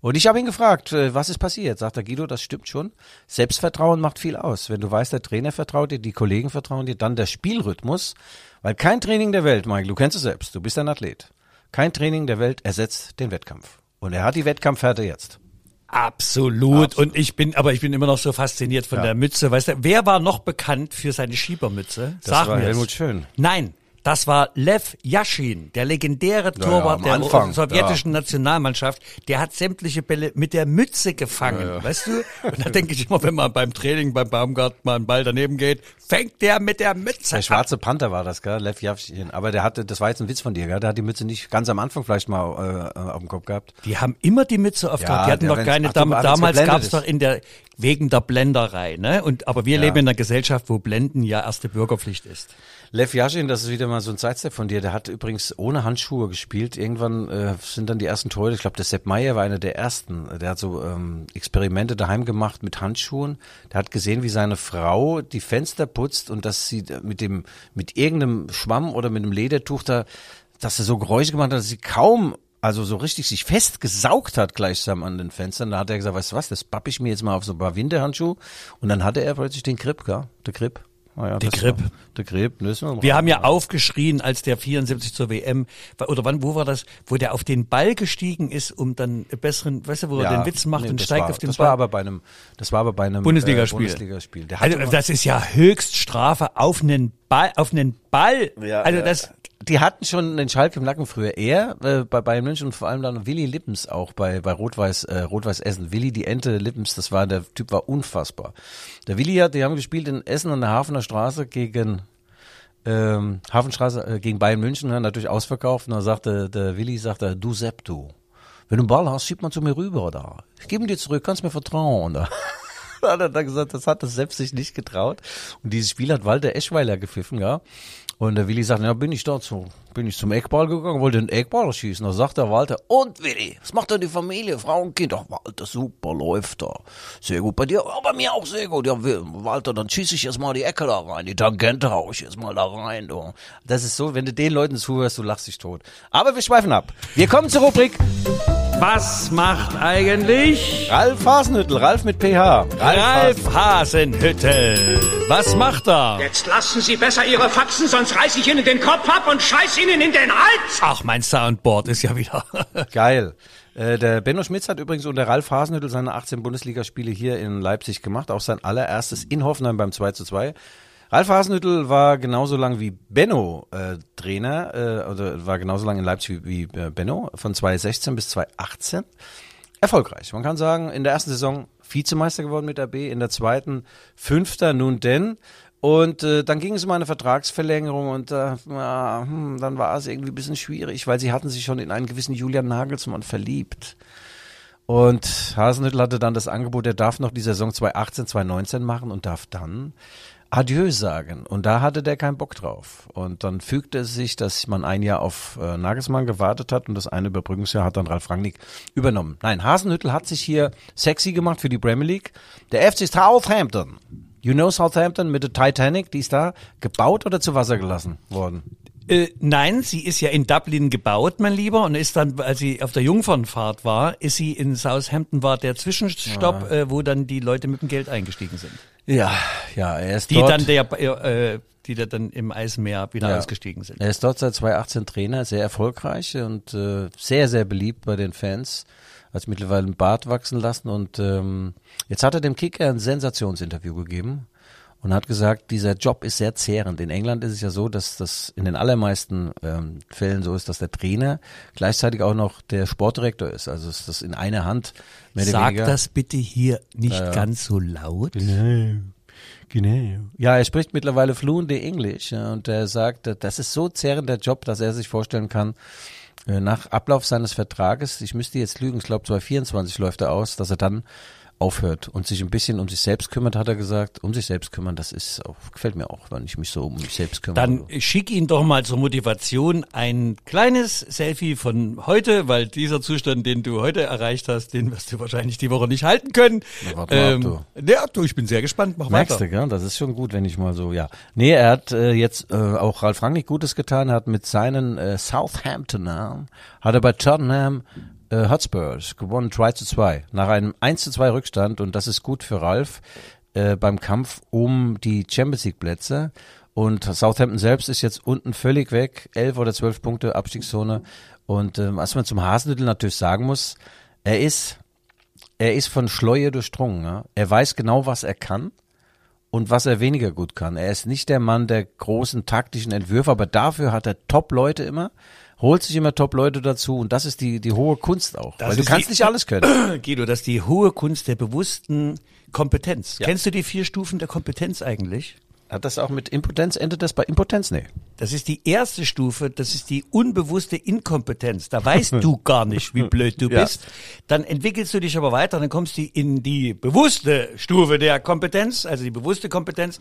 Und ich habe ihn gefragt, äh, was ist passiert? Sagt er, Guido, das stimmt schon. Selbstvertrauen macht viel aus. Wenn du weißt, der Trainer vertraut dir, die Kollegen vertrauen dir, dann der Spielrhythmus. Weil kein Training der Welt, Michael, du kennst es selbst, du bist ein Athlet. Kein Training der Welt ersetzt den Wettkampf. Und er hat die Wettkampfhärte jetzt. Absolut. Und ich bin, aber ich bin immer noch so fasziniert von Ja. der Mütze. Weißt du, wer war noch bekannt für seine Schiebermütze? Das Sag war mir's. Helmut Schön. Nein. Das war Lev Yashin, der legendäre ja, Torwart am der Anfang, sowjetischen Nationalmannschaft. Der hat sämtliche Bälle mit der Mütze gefangen, weißt du? Und da denke ich immer, wenn man beim Training beim Baumgart mal einen Ball daneben geht, fängt der mit der Mütze Der an. schwarze Panther war das, gell? Lev Yavshin. Aber der hatte, das war jetzt ein Witz von dir, gell? Der hat die Mütze nicht ganz am Anfang vielleicht mal äh, auf dem Kopf gehabt. Die haben immer die Mütze auf Ja, die hatten der- wenn's- keine, ach, dam damals gab's ist. doch in der, wegen der Blenderei, ne? Und, aber wir leben in einer Gesellschaft, wo Blenden ja erste Bürgerpflicht ist. Lev Yashin, das ist wieder mal so ein Sidestep von dir. Der hat übrigens ohne Handschuhe gespielt. Irgendwann äh, sind dann die ersten Tore. Ich glaube, der Sepp Meyer war einer der ersten. Der hat so ähm, Experimente daheim gemacht mit Handschuhen. Der hat gesehen, wie seine Frau die Fenster putzt und dass sie mit dem mit irgendeinem Schwamm oder mit einem Ledertuch da, dass er so Geräusche gemacht hat, dass sie kaum also so richtig sich festgesaugt hat gleichsam an den Fenstern. Da hat er gesagt, weißt du was, das papp ich mir jetzt mal auf so ein paar Winterhandschuhe. Und dann hatte er plötzlich den Grip, gell? Der Grip. Ah ja, Die das Grip. Der Grip, müssen wir Wir haben ja aufgeschrien, als der 74 zur WM, oder wann, wo war das, wo der auf den Ball gestiegen ist, um dann besseren, weißt du, wo er den Witz macht nee, und das steigt war, auf den das Ball. war aber bei einem, das war aber bei einem Bundesligaspiel. Äh, Bundesligaspiel. Also, das ist ja Höchststrafe auf einen Ball, auf einen Ball. Ja, also ja. das, die hatten schon den Schalk im Nacken früher. Er äh, bei Bayern München und vor allem dann Willi Lippens auch bei bei Rot-Weiß äh, Rot-Weiß Essen. Willi die Ente Lippens, das war der Typ war unfassbar. Der Willi hat, die haben gespielt in Essen an der Hafener Straße gegen ähm, Hafenstraße äh, gegen Bayern München, ne, natürlich ausverkauft. Und dann sagte der Willi, sagte, du Sepp, du, wenn du einen Ball hast, schieb mal zu mir rüber da. Ich gebe ihn dir zurück, kannst mir vertrauen. Da hat er dann gesagt, das hat das Sepp sich nicht getraut. Und dieses Spiel hat Walter Eschweiler gepfiffen, ja. Und der Willi sagt, ja, bin ich dazu, bin ich zum Eckball gegangen, wollte den Eckball schießen. Da sagt der Walter, und Willi, was macht denn die Familie, Frau und Kind? Ach, Walter, super, läuft da. Sehr gut. Bei dir, ja, bei mir auch sehr gut. Ja, Walter, dann schieße ich jetzt mal die Ecke da rein, die Tangente hau ich jetzt mal da rein, du. Das ist so, wenn du den Leuten zuhörst, du lachst dich tot. Aber wir schweifen ab. Wir kommen zur Rubrik was macht eigentlich Ralf Hasenhüttel, Ralf mit PH. Ralf Hasenhüttel? Was macht er? Jetzt lassen Sie besser Ihre Faxen, sonst reiß ich Ihnen den Kopf ab und scheiß Ihnen in den Hals! Ach, mein Soundboard ist ja wieder. Geil. Äh, der Benno Schmitz hat übrigens unter Ralf Hasenhüttel seine 18 Bundesligaspiele hier in Leipzig gemacht, auch sein allererstes in Hoffenheim beim 2 zu 2. Ralf Hasenhüttel war genauso lang wie Benno äh, Trainer, äh, oder war genauso lang in Leipzig wie, wie äh, Benno, von 2016 bis 2018. Erfolgreich. Man kann sagen, in der ersten Saison Vizemeister geworden mit RB, in der zweiten Fünfter nun denn. Und äh, dann ging es um eine Vertragsverlängerung und äh, ja, hm, dann war es irgendwie ein bisschen schwierig, weil sie hatten sich schon in einen gewissen Julian Nagelsmann verliebt. Und Hasenhüttl hatte dann das Angebot, er darf noch die Saison 2018, 2019 machen und darf dann Adieu sagen. Und da hatte der keinen Bock drauf. Und dann fügte es sich, dass man ein Jahr auf äh, Nagelsmann gewartet hat und das eine Überbrückungsjahr hat dann Ralf Rangnick übernommen. Nein, Hasenhüttl hat sich hier sexy gemacht für die Premier League. Der FC Southampton. You know Southampton mit der Titanic, die ist da gebaut oder zu Wasser gelassen worden? Äh, nein, sie ist ja in Dublin gebaut, mein Lieber, und ist dann, als sie auf der Jungfernfahrt war, ist sie in Southampton, war der Zwischenstopp, äh, wo dann die Leute mit dem Geld eingestiegen sind. Ja, ja, er ist Die dort. dann der, äh, die da dann im Eismeer wieder Ja. ausgestiegen sind. Er ist dort seit 2018 Trainer, sehr erfolgreich und äh, sehr, sehr beliebt bei den Fans. Hat mittlerweile einen Bart wachsen lassen und ähm, jetzt hat er dem Kicker ein Sensationsinterview gegeben und hat gesagt, dieser Job ist sehr zehrend. In England ist es ja so, dass das in den allermeisten ähm, Fällen so ist, dass der Trainer gleichzeitig auch noch der Sportdirektor ist. Also ist das in einer Hand mehr oder Sag weniger. das bitte hier nicht ganz so laut. Genau. Genau. Ja, er spricht mittlerweile fluently Englisch ja, und er sagt, äh, das ist so zehrender Job, dass er sich vorstellen kann, äh, nach Ablauf seines Vertrages, ich müsste jetzt lügen, ich glaube 2024 läuft er aus, dass er dann aufhört und sich ein bisschen um sich selbst kümmert, hat er gesagt. Um sich selbst kümmern, das ist auch, gefällt mir auch, wenn ich mich so um mich selbst kümmere. Dann schick ihn doch mal zur Motivation ein kleines Selfie von heute, weil dieser Zustand, den du heute erreicht hast, den wirst du wahrscheinlich die Woche nicht halten können. Na, warte mal ab, Ähm, ja, du, ich bin sehr gespannt. Mach Merkst weiter. du, gell? Das ist schon gut, wenn ich mal so, ja. Nee, er hat äh, jetzt äh, auch Ralf Rangnick Gutes getan, er hat mit seinen äh, Southamptoner, hat er bei Tottenham äh, Hotspurs gewonnen, 3 zu 2, nach einem 1 zu 2 Rückstand und das ist gut für Ralf äh, beim Kampf um die Champions League Plätze. Und Southampton selbst ist jetzt unten völlig weg, 11 oder 12 Punkte Abstiegszone. Und äh, was man zum Hasenhüttl natürlich sagen muss, er ist, er ist von Schleue durchdrungen. Ja? Er weiß genau, was er kann und was er weniger gut kann. Er ist nicht der Mann der großen taktischen Entwürfe, aber dafür hat er Top-Leute immer, holt sich immer Top-Leute dazu und das ist die, die hohe Kunst auch. Das Weil du kannst die- nicht alles können. Guido, das ist die hohe Kunst der bewussten Kompetenz. Kennst du die vier Stufen der Kompetenz eigentlich? Hat das auch mit Impotenz, endet das bei Impotenz? Nee. Das ist die erste Stufe, das ist die unbewusste Inkompetenz. Da weißt du gar nicht, wie blöd du Ja. bist. Dann entwickelst du dich aber weiter, dann kommst du in die bewusste Stufe der Kompetenz, also die bewusste Kompetenz,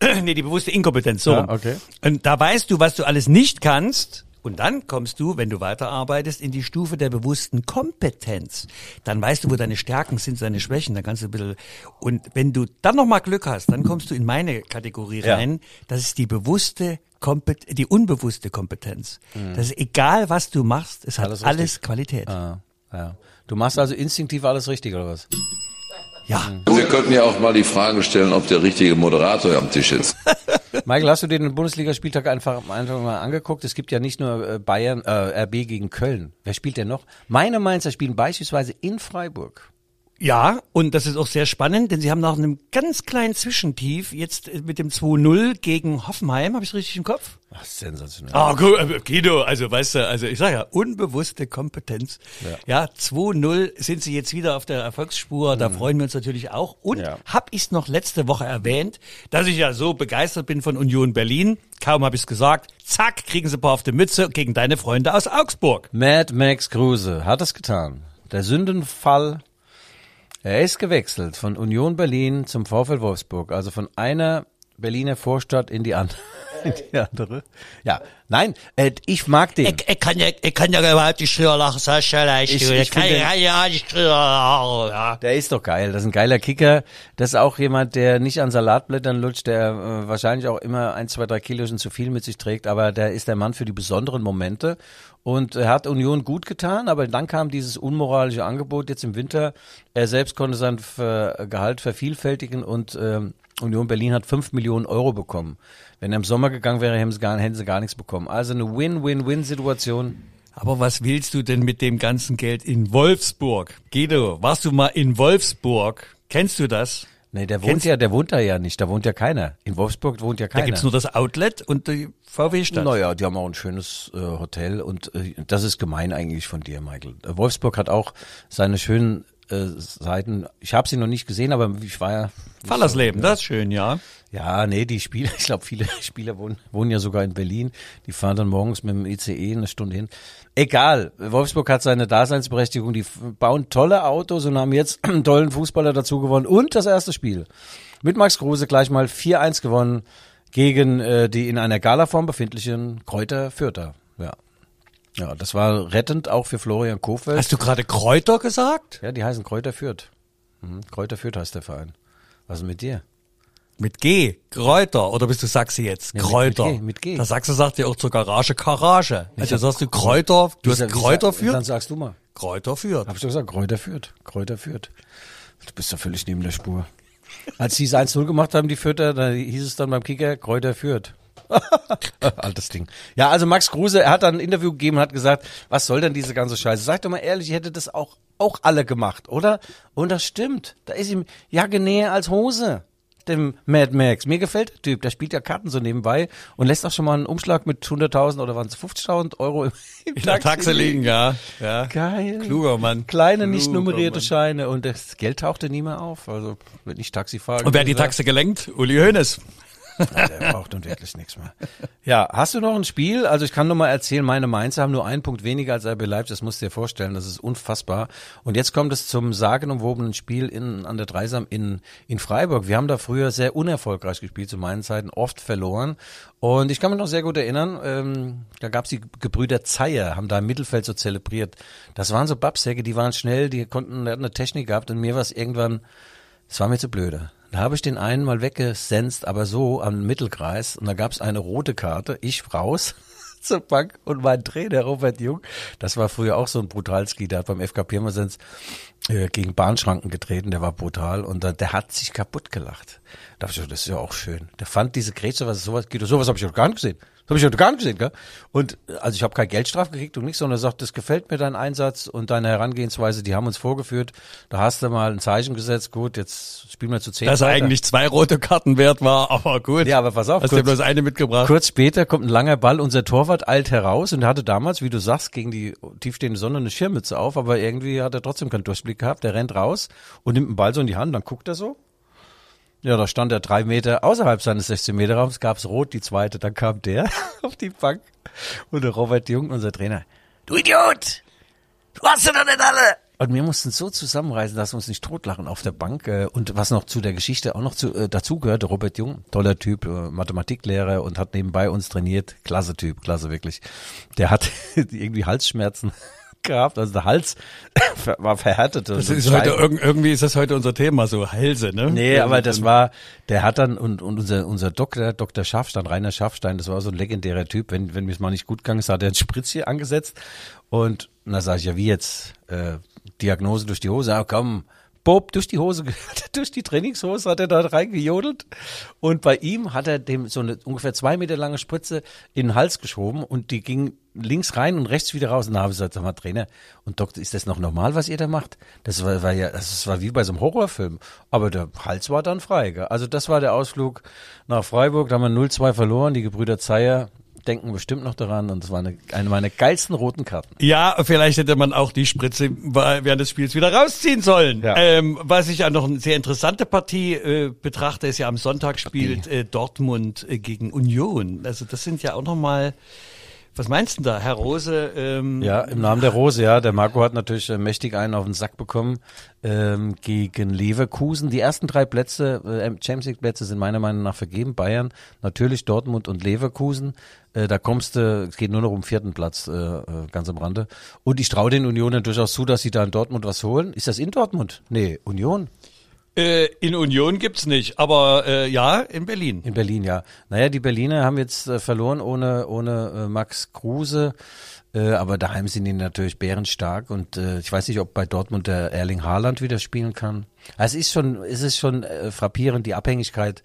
nee, die bewusste Inkompetenz, so. Ja, okay. Und da weißt du, was du alles nicht kannst. Und dann kommst du, wenn du weiterarbeitest, in die Stufe der bewussten Kompetenz. Dann weißt du, wo deine Stärken sind, deine Schwächen. Dann kannst du ein bisschen, und wenn du dann nochmal Glück hast, dann kommst du in meine Kategorie Ja. rein. Das ist die bewusste Kompet die unbewusste Kompetenz. Das ist egal, was du machst, es hat Alles alles, richtig. Qualität. Ah, ja. Du machst also instinktiv alles richtig, oder was? Ja. Wir könnten ja auch mal die Frage stellen, ob der richtige Moderator am Tisch ist. Michael, hast du dir den Bundesligaspieltag einfach, einfach mal angeguckt? Es gibt ja nicht nur äh, Bayern, äh, RB gegen Köln. Wer spielt denn noch? Meine Mainzer spielen beispielsweise in Freiburg. Ja, und das ist auch sehr spannend, denn sie haben nach einem ganz kleinen Zwischentief jetzt äh, mit dem 2-0 gegen Hoffenheim, habe ich richtig im Kopf? Ach, sensationell. Ah, gu- äh, Guido, also weißt du, also ich sage ja, unbewusste Kompetenz. Ja, 2-0 sind sie jetzt wieder auf der Erfolgsspur, da freuen wir uns natürlich auch. Und Ja. hab ich noch letzte Woche erwähnt, dass ich ja so begeistert bin von Union Berlin. Kaum habe ich es gesagt, zack, kriegen sie ein paar auf die Mütze gegen deine Freunde aus Augsburg. Mad Max Kruse hat es getan. Der Sündenfall. Er ist gewechselt von Union Berlin zum VfL Wolfsburg, also von einer Berliner Vorstadt in die andere. Die andere. Ja, nein, äh, ich mag den. Ich, ich, kann ja, ich kann ja überhaupt nicht drüber lachen, Sascha, leicht. Ich- Ich, kann finde- ja, nicht drüber lachen, ja. Der ist doch geil. Das ist ein geiler Kicker. Das ist auch jemand, der nicht an Salatblättern lutscht, der äh, wahrscheinlich auch immer ein, zwei, drei Kilochen zu viel mit sich trägt, aber der ist der Mann für die besonderen Momente. Und er hat Union gut getan, aber dann kam dieses unmoralische Angebot jetzt im Winter. Er selbst konnte sein Gehalt vervielfältigen und ähm, Union Berlin hat fünf Millionen Euro bekommen. Wenn er im Sommer gegangen wäre, hätten sie gar, hätten sie gar nichts bekommen. Also eine Win-Win-Win-Situation. Aber was willst du denn mit dem ganzen Geld in Wolfsburg? Guido, warst du mal in Wolfsburg? Kennst du das? Nee, der wohnt Kennst- ja, der wohnt da ja nicht. Da wohnt ja keiner. In Wolfsburg wohnt ja Da keiner. gibt's nur das Outlet und die VW-Stadt. Naja, die haben auch ein schönes äh, Hotel und äh, das ist gemein eigentlich von dir, Michael. Äh, Wolfsburg hat auch seine schönen äh, Seiten. Ich habe sie noch nicht gesehen, aber ich war ja. Fallersleben, das ist schön, ja. Ja, nee, die Spieler, ich glaube, viele Spieler wohnen, wohnen ja sogar in Berlin. Die fahren dann morgens mit dem ICE eine Stunde hin. Egal, Wolfsburg hat seine Daseinsberechtigung. Die bauen tolle Autos und haben jetzt einen tollen Fußballer dazu gewonnen. Und das erste Spiel. Mit Max Kruse gleich mal 4-1 gewonnen gegen äh, die in einer Galaform befindlichen Kräuter Fürther. Ja. Ja, das war rettend auch für Florian Kofeld. Hast du gerade Kräuter gesagt? ja, die heißen Kräuter Fürth. Mhm. Kräuter Fürth heißt der Verein. Was ist mit dir? Mit G, Kräuter, oder bist du Sachse jetzt? Ja, mit- Kräuter. mit G, mit G. Der Sachse sagt ja auch zur Garage Garage. Also sagst du Kräuter, du hast Kräuter sa- Dann führt? sagst du mal. Kräuter führt. Hab ich doch gesagt, Kräuter führt. Kräuter führt. Du bist doch völlig neben der Spur. Als sie es 1-0 gemacht haben, die Fürther, da hieß es dann beim Kicker, Kräuter führt. Altes Ding. Ja, also Max Kruse, er hat dann ein Interview gegeben und hat gesagt, was soll denn diese ganze Scheiße? Sag doch mal ehrlich, ich hätte das auch, auch alle gemacht, oder? Und das stimmt. Da ist ihm Jacke näher als Hose. Dem Mad Max. Mir gefällt der Typ. Der spielt ja Karten so nebenbei und lässt auch schon mal einen Umschlag mit 100.000 oder waren es 50.000 Euro im, im In der Taxe liegen, ja. ja. Geil. Kluger Mann. Kleine, nicht Kluger nummerierte Mann. Scheine und das Geld tauchte nie mehr auf. Also, wenn ich Taxi fahre. Und wer hat die Taxe gelenkt? Uli Hoeneß. Der braucht nun wirklich nichts mehr. Ja, hast du noch ein Spiel? Also ich kann nur mal erzählen, meine Mainzer haben nur einen Punkt weniger als RB Leipzig. Das musst du dir vorstellen. Das ist unfassbar. Und jetzt kommt es zum sagenumwobenen Spiel in, an der Dreisam in, in Freiburg. Wir haben da früher sehr unerfolgreich gespielt, zu meinen Zeiten, oft verloren. Und ich kann mich noch sehr gut erinnern, ähm, da gab's die Gebrüder Zeyer, haben da im Mittelfeld so zelebriert. Das waren so Babsäcke, die waren schnell, die konnten, die hatten eine Technik gehabt und mir war es irgendwann, es war mir zu blöde. Da habe ich den einen mal weggesenzt, aber so am Mittelkreis. Und da gab's eine rote Karte. Ich raus zur Bank und mein Trainer Robert Jung, das war früher auch so ein Brutalski, der hat beim FK Pirmasens äh, gegen Bahnschranken getreten, der war brutal und da, der hat sich kaputt gelacht. Da hab ich das ist ja auch schön. Der fand diese Grätsche, was sowas geht, sowas habe ich noch gar nicht gesehen. Das habe ich noch gar nicht gesehen, gell? Und also ich habe keine Geldstrafe gekriegt und nichts, sondern er sagt, das gefällt mir dein Einsatz und deine Herangehensweise, die haben uns vorgeführt. Da hast du mal ein Zeichen gesetzt, gut, jetzt spielen wir zu zehn. Dass er eigentlich zwei rote Karten wert war, aber gut. Ja, aber pass auf, Hast du bloß eine mitgebracht? Kurz später kommt ein langer Ball, unser Torwart eilt heraus und er hatte damals, wie du sagst, gegen die tiefstehende Sonne eine Schirmmütze auf, aber irgendwie hat er trotzdem keinen Durchblick gehabt. Der rennt raus und nimmt den Ball so in die Hand, dann guckt er so. Ja, da stand er drei Meter außerhalb seines 16 Meter Raums, gab's rot, die zweite, dann kam der auf die Bank und der Robert Jung, unser Trainer, du Idiot! Du hast sie doch nicht alle! Und wir mussten so zusammenreißen, dass wir uns nicht totlachen auf der Bank. Äh, und was noch zu der Geschichte auch noch zu, äh, dazu gehört, der Robert Jung, toller Typ, äh, Mathematiklehrer und hat nebenbei uns trainiert. Klasse Typ, klasse wirklich. Der hat irgendwie Halsschmerzen gehabt, also der Hals war verhärtet. Das ist heute, irg- irgendwie ist das heute unser Thema, so Hälse, ne? Nee, aber das war, der hat dann, und, und unser, unser Doktor, Dr. Schaffstein, Rainer Schaffstein, das war so ein legendärer Typ, wenn, wenn mir es mal nicht gut gegangen ist, hat er ein Spritzchen angesetzt und, da sage ich, ja, wie jetzt, äh, Diagnose durch die Hose, ah, komm, Bob, durch die Hose, durch die Trainingshose hat er da reingejodelt und bei ihm hat er dem so eine ungefähr zwei Meter lange Spritze in den Hals geschoben und die ging links rein und rechts wieder raus und da habe ich gesagt, sag mal Trainer und Doktor, ist das noch normal, was ihr da macht? Das war, war ja, das war wie bei so einem Horrorfilm, aber der Hals war dann frei. Gell? Also das war der Ausflug nach Freiburg, da haben wir 0-2 verloren, die Gebrüder Zeyer denken bestimmt noch daran und es war eine, eine meiner geilsten roten Karten. Ja, vielleicht hätte man auch die Spritze während des Spiels wieder rausziehen sollen. Ja. Ähm, was ich ja noch eine sehr interessante Partie äh, betrachte, ist ja am Sonntag spielt äh, Dortmund äh, gegen Union. Also das sind ja auch nochmal, was meinst du da, Herr Rose? Ähm, Ja, im Namen der Rose, ja. Der Marco hat natürlich äh, mächtig einen auf den Sack bekommen ähm, gegen Leverkusen. Die ersten drei Plätze, äh, Champions League Plätze sind meiner Meinung nach vergeben. Bayern, natürlich Dortmund und Leverkusen. Äh, da kommst du, es geht nur noch um vierten Platz, äh, äh, ganz am Rande. Und ich traue den Unionen durchaus zu, dass sie da in Dortmund was holen. Ist das in Dortmund? Nee, Union. Äh, in Union gibt's nicht, aber äh, ja, in Berlin. In Berlin, ja. Naja, die Berliner haben jetzt äh, verloren ohne, ohne äh, Max Kruse. Äh, aber daheim sind die natürlich bärenstark und äh, ich weiß nicht, ob bei Dortmund der Erling Haaland wieder spielen kann. Also es ist schon, es ist schon äh, frappierend, die Abhängigkeit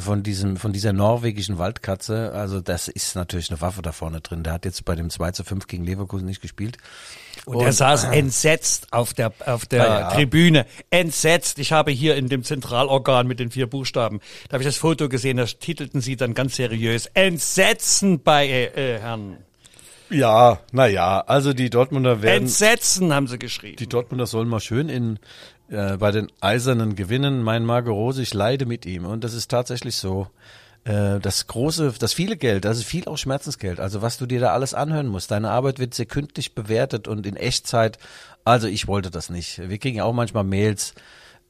von diesem, von dieser norwegischen Waldkatze. Also das ist natürlich eine Waffe da vorne drin. Der hat jetzt bei dem 2 zu 5 gegen Leverkusen nicht gespielt. Und er saß entsetzt auf der, auf der ja. Tribüne. Entsetzt. Ich habe hier in dem Zentralorgan mit den vier Buchstaben, da habe ich das Foto gesehen, da titelten sie dann ganz seriös Entsetzen bei äh, äh, Herrn. Ja, naja, also die Dortmunder werden. Entsetzen haben sie geschrieben. Die Dortmunder sollen mal schön in äh, bei den Eisernen gewinnen. Mein Marco Rose, ich leide mit ihm. Und das ist tatsächlich so. Äh, das große, das viele Geld, das ist viel auch Schmerzensgeld. Also was du dir da alles anhören musst. Deine Arbeit wird sekündlich bewertet und in Echtzeit. Also ich wollte das nicht. Wir kriegen ja auch manchmal Mails,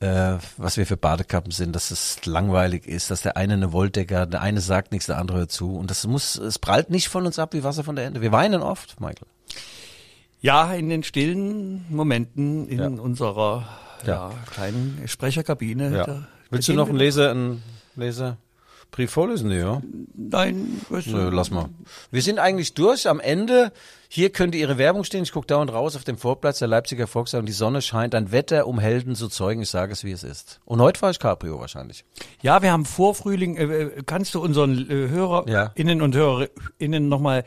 äh, was wir für Badekappen sind, dass es langweilig ist, dass der eine eine Wolldecker, der eine sagt nichts, der andere hört zu. Und das muss, es prallt nicht von uns ab wie Wasser von der Ente. Wir weinen oft, Michael. Ja, in den stillen Momenten in Ja. unserer ja. Kleinen Sprecherkabine. Da, Willst du noch einen Leser, einen Leserbrief vorlesen? Nee, ja. Nein, weißt du, Nö, lass mal. Wir sind eigentlich durch. Am Ende, hier könnte Ihre Werbung stehen. Ich gucke dauernd raus auf dem Vorplatz der Leipziger Volkswagen. Die Sonne scheint. Ein Wetter, um Helden zu zeugen. Ich sage es, wie es ist. Und heute fahre ich Cabrio wahrscheinlich. Ja, wir haben Vorfrühling. Äh, äh, kannst du unseren äh, Hörerinnen und Hörerinnen nochmal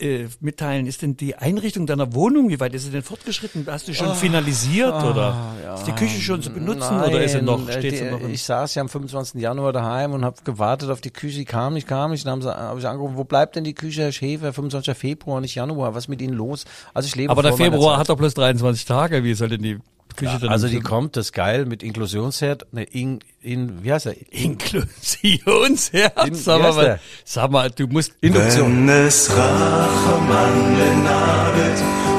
äh, mitteilen, ist denn die Einrichtung deiner Wohnung, wie weit ist sie denn fortgeschritten? Hast du schon finalisiert oder ist die Küche schon zu benutzen oder ist sie noch, Nein, steht äh, sie die- noch? Ich saß ja am 25. Januar daheim und habe gewartet auf die Küche. Die kam nicht, kam nicht. Dann haben sie, hab ich angerufen, wo bleibt denn die Küche, Herr Schäfer? 25. Februar, nicht Januar. Was ist mit Ihnen los? Also ich lebe Aber der Februar Zeit. hat doch bloß 23 Tage. Wie soll denn die Küche dann Also die kommt, das ist geil, mit Inklusionsherd, ne, in, in, wie heißt der? Inklusionsherz. In- Sag mal, der? sag mal, du musst Induktion. Wenn es Rachemann nadet und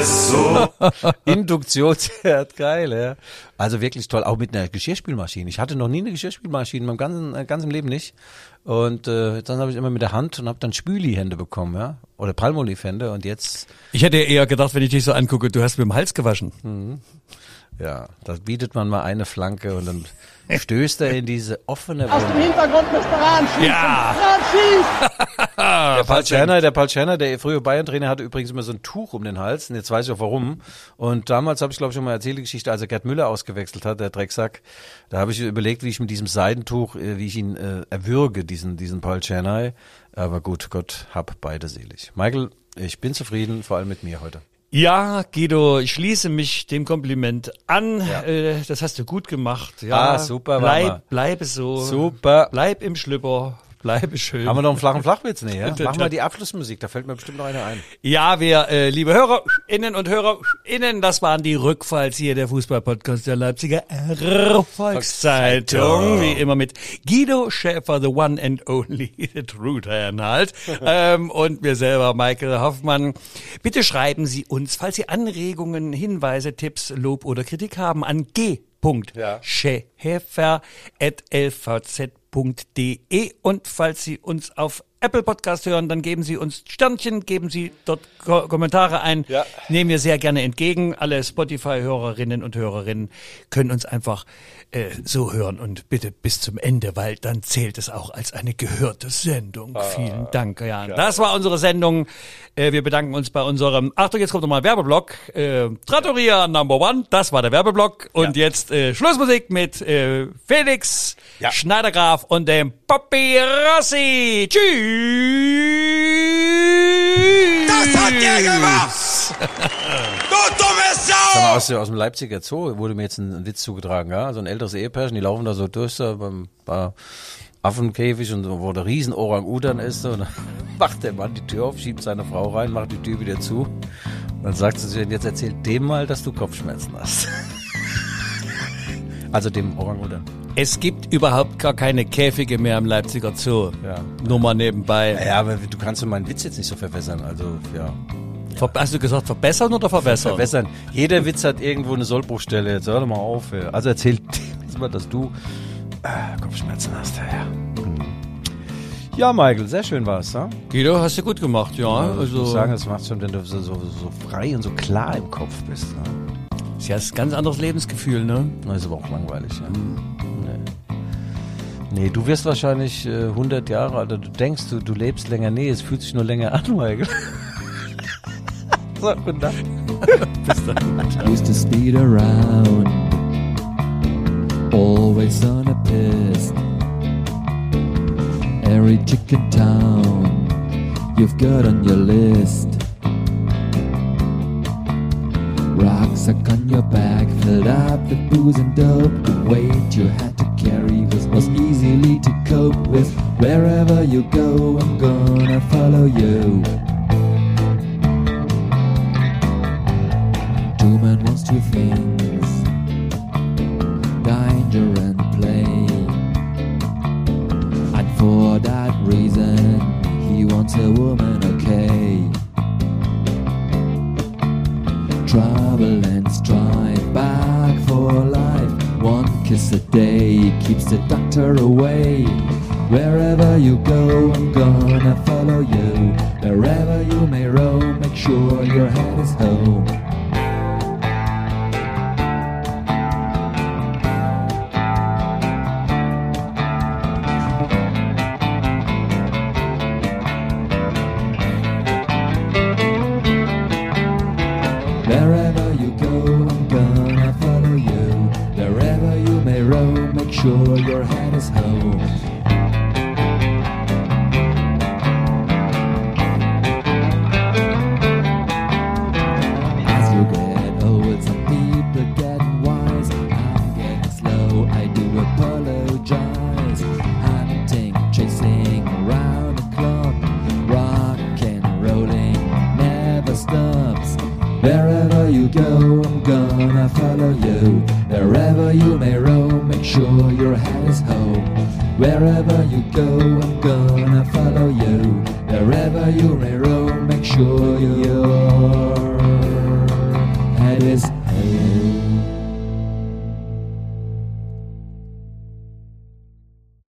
es so Induktionsherd, geil, ja. Also wirklich toll, auch mit einer Geschirrspülmaschine. Ich hatte noch nie eine Geschirrspülmaschine, in meinem ganzen, äh, ganzen Leben nicht. Und äh, dann habe ich immer mit der Hand und habe dann Spüli-Hände bekommen, ja. Oder Palmolive-Hände und jetzt, Ich hätte eher gedacht, wenn ich dich so angucke, du hast mit dem Hals gewaschen. Hm. Ja, da bietet man mal eine Flanke und dann stößt er in diese offene Aus dem. Hintergrund müsste Rahn schießen. Ja. Rahn schießt. Der Paul Scherner, der Paul Scherner, der frühe Bayern-Trainer, hatte übrigens immer so ein Tuch um den Hals. Und jetzt weiß ich auch warum. Und damals habe ich, glaube ich, schon mal erzählt, die Geschichte, als er Gerd Müller ausgewechselt hat, der Drecksack. Da habe ich überlegt, wie ich mit diesem Seidentuch, äh, wie ich ihn äh, erwürge, diesen, diesen Paul Scherner. Aber gut, Gott hab beide selig. Michael, ich bin zufrieden, vor allem mit mir heute. Ja, Guido, ich schließe mich dem Kompliment an. Äh, das hast du gut gemacht. Ja, Ah, super, Mama. Bleib, bleibe so. Super. Bleib im Schlüpper. Bleibe schön. Haben wir noch einen flachen Flachwitz? Nee, ja? Machen wir die Abschlussmusik, da fällt mir bestimmt noch einer ein. Ja, wir, äh, liebe HörerInnen und HörerInnen, das waren die Rückfalls hier der Fußball-Podcast der Leipziger Volkszeitung. Wie immer mit Guido Schäfer, the one and only, the true halt. ähm, und mir selber, Michael Hoffmann. Bitte schreiben Sie uns, falls Sie Anregungen, Hinweise, Tipps, Lob oder Kritik haben, an g. schäfer.lvz.de und falls Sie uns auf Apple Podcast hören, dann geben Sie uns Sternchen, geben Sie dort Ko Kommentare ein. Ja. Nehmen wir sehr gerne entgegen. Alle Spotify-Hörerinnen und Hörerinnen können uns einfach äh, so hören und bitte bis zum Ende, weil dann zählt es auch als eine gehörte Sendung. Vielen Dank, Jan. Das war unsere Sendung. Äh, wir bedanken uns bei unserem, Achtung, jetzt kommt nochmal Werbeblock. Äh, Trattoria Number One, das war der Werbeblock. Und jetzt äh, Schlussmusik mit äh, Felix Ja. Schneidergraf und dem Poppy Rossi. Tschüss. Das hat der gemacht! Du dumme Sau! aus, aus dem Leipziger Zoo wurde mir jetzt ein, ein Witz zugetragen, ja. So ein älteres Ehepärchen, die laufen da so durch so beim bei Affenkäfig und so, wo der riesen Orang-Utan ist. Und dann macht der Mann die Tür auf, schiebt seine Frau rein, macht die Tür wieder zu. Und dann sagt sie und jetzt erzähl dem mal, dass du Kopfschmerzen hast. also dem Orang-Utan. Es gibt überhaupt gar keine Käfige mehr im Leipziger Zoo. Ja. Nur mal nebenbei. Ja, aber du kannst meinen Witz jetzt nicht so verwässern. Also, ja. Ver hast du gesagt verbessern oder verbessern? Verwässern. Jeder Witz hat irgendwo eine Sollbruchstelle. Jetzt hör doch mal auf. ey. Also erzähl jetzt mal, dass du äh, Kopfschmerzen hast. Ja, ja. Hm. Ja, Michael, sehr schön war's, ne? Guido, hast du gut gemacht, ja. Also, ich muss Also, sagen, es macht schon, wenn du so, so, so frei und so klar im Kopf bist. Ne? ist ja ein ganz anderes Lebensgefühl, ne? Das ist aber auch langweilig, ja. Nee. Nee, du wirst wahrscheinlich äh, 100 Jahre alt. Du denkst, du, du lebst länger. Nee, es fühlt sich nur länger an, Michael. so, guten Tag. used to speed around, always on a piss. Every chicken town you've got on your list. Rucksack on your back, filled up with booze and dope. The weight you had to carry cope with. Wherever you go, I'm gonna follow you. Two men wants two things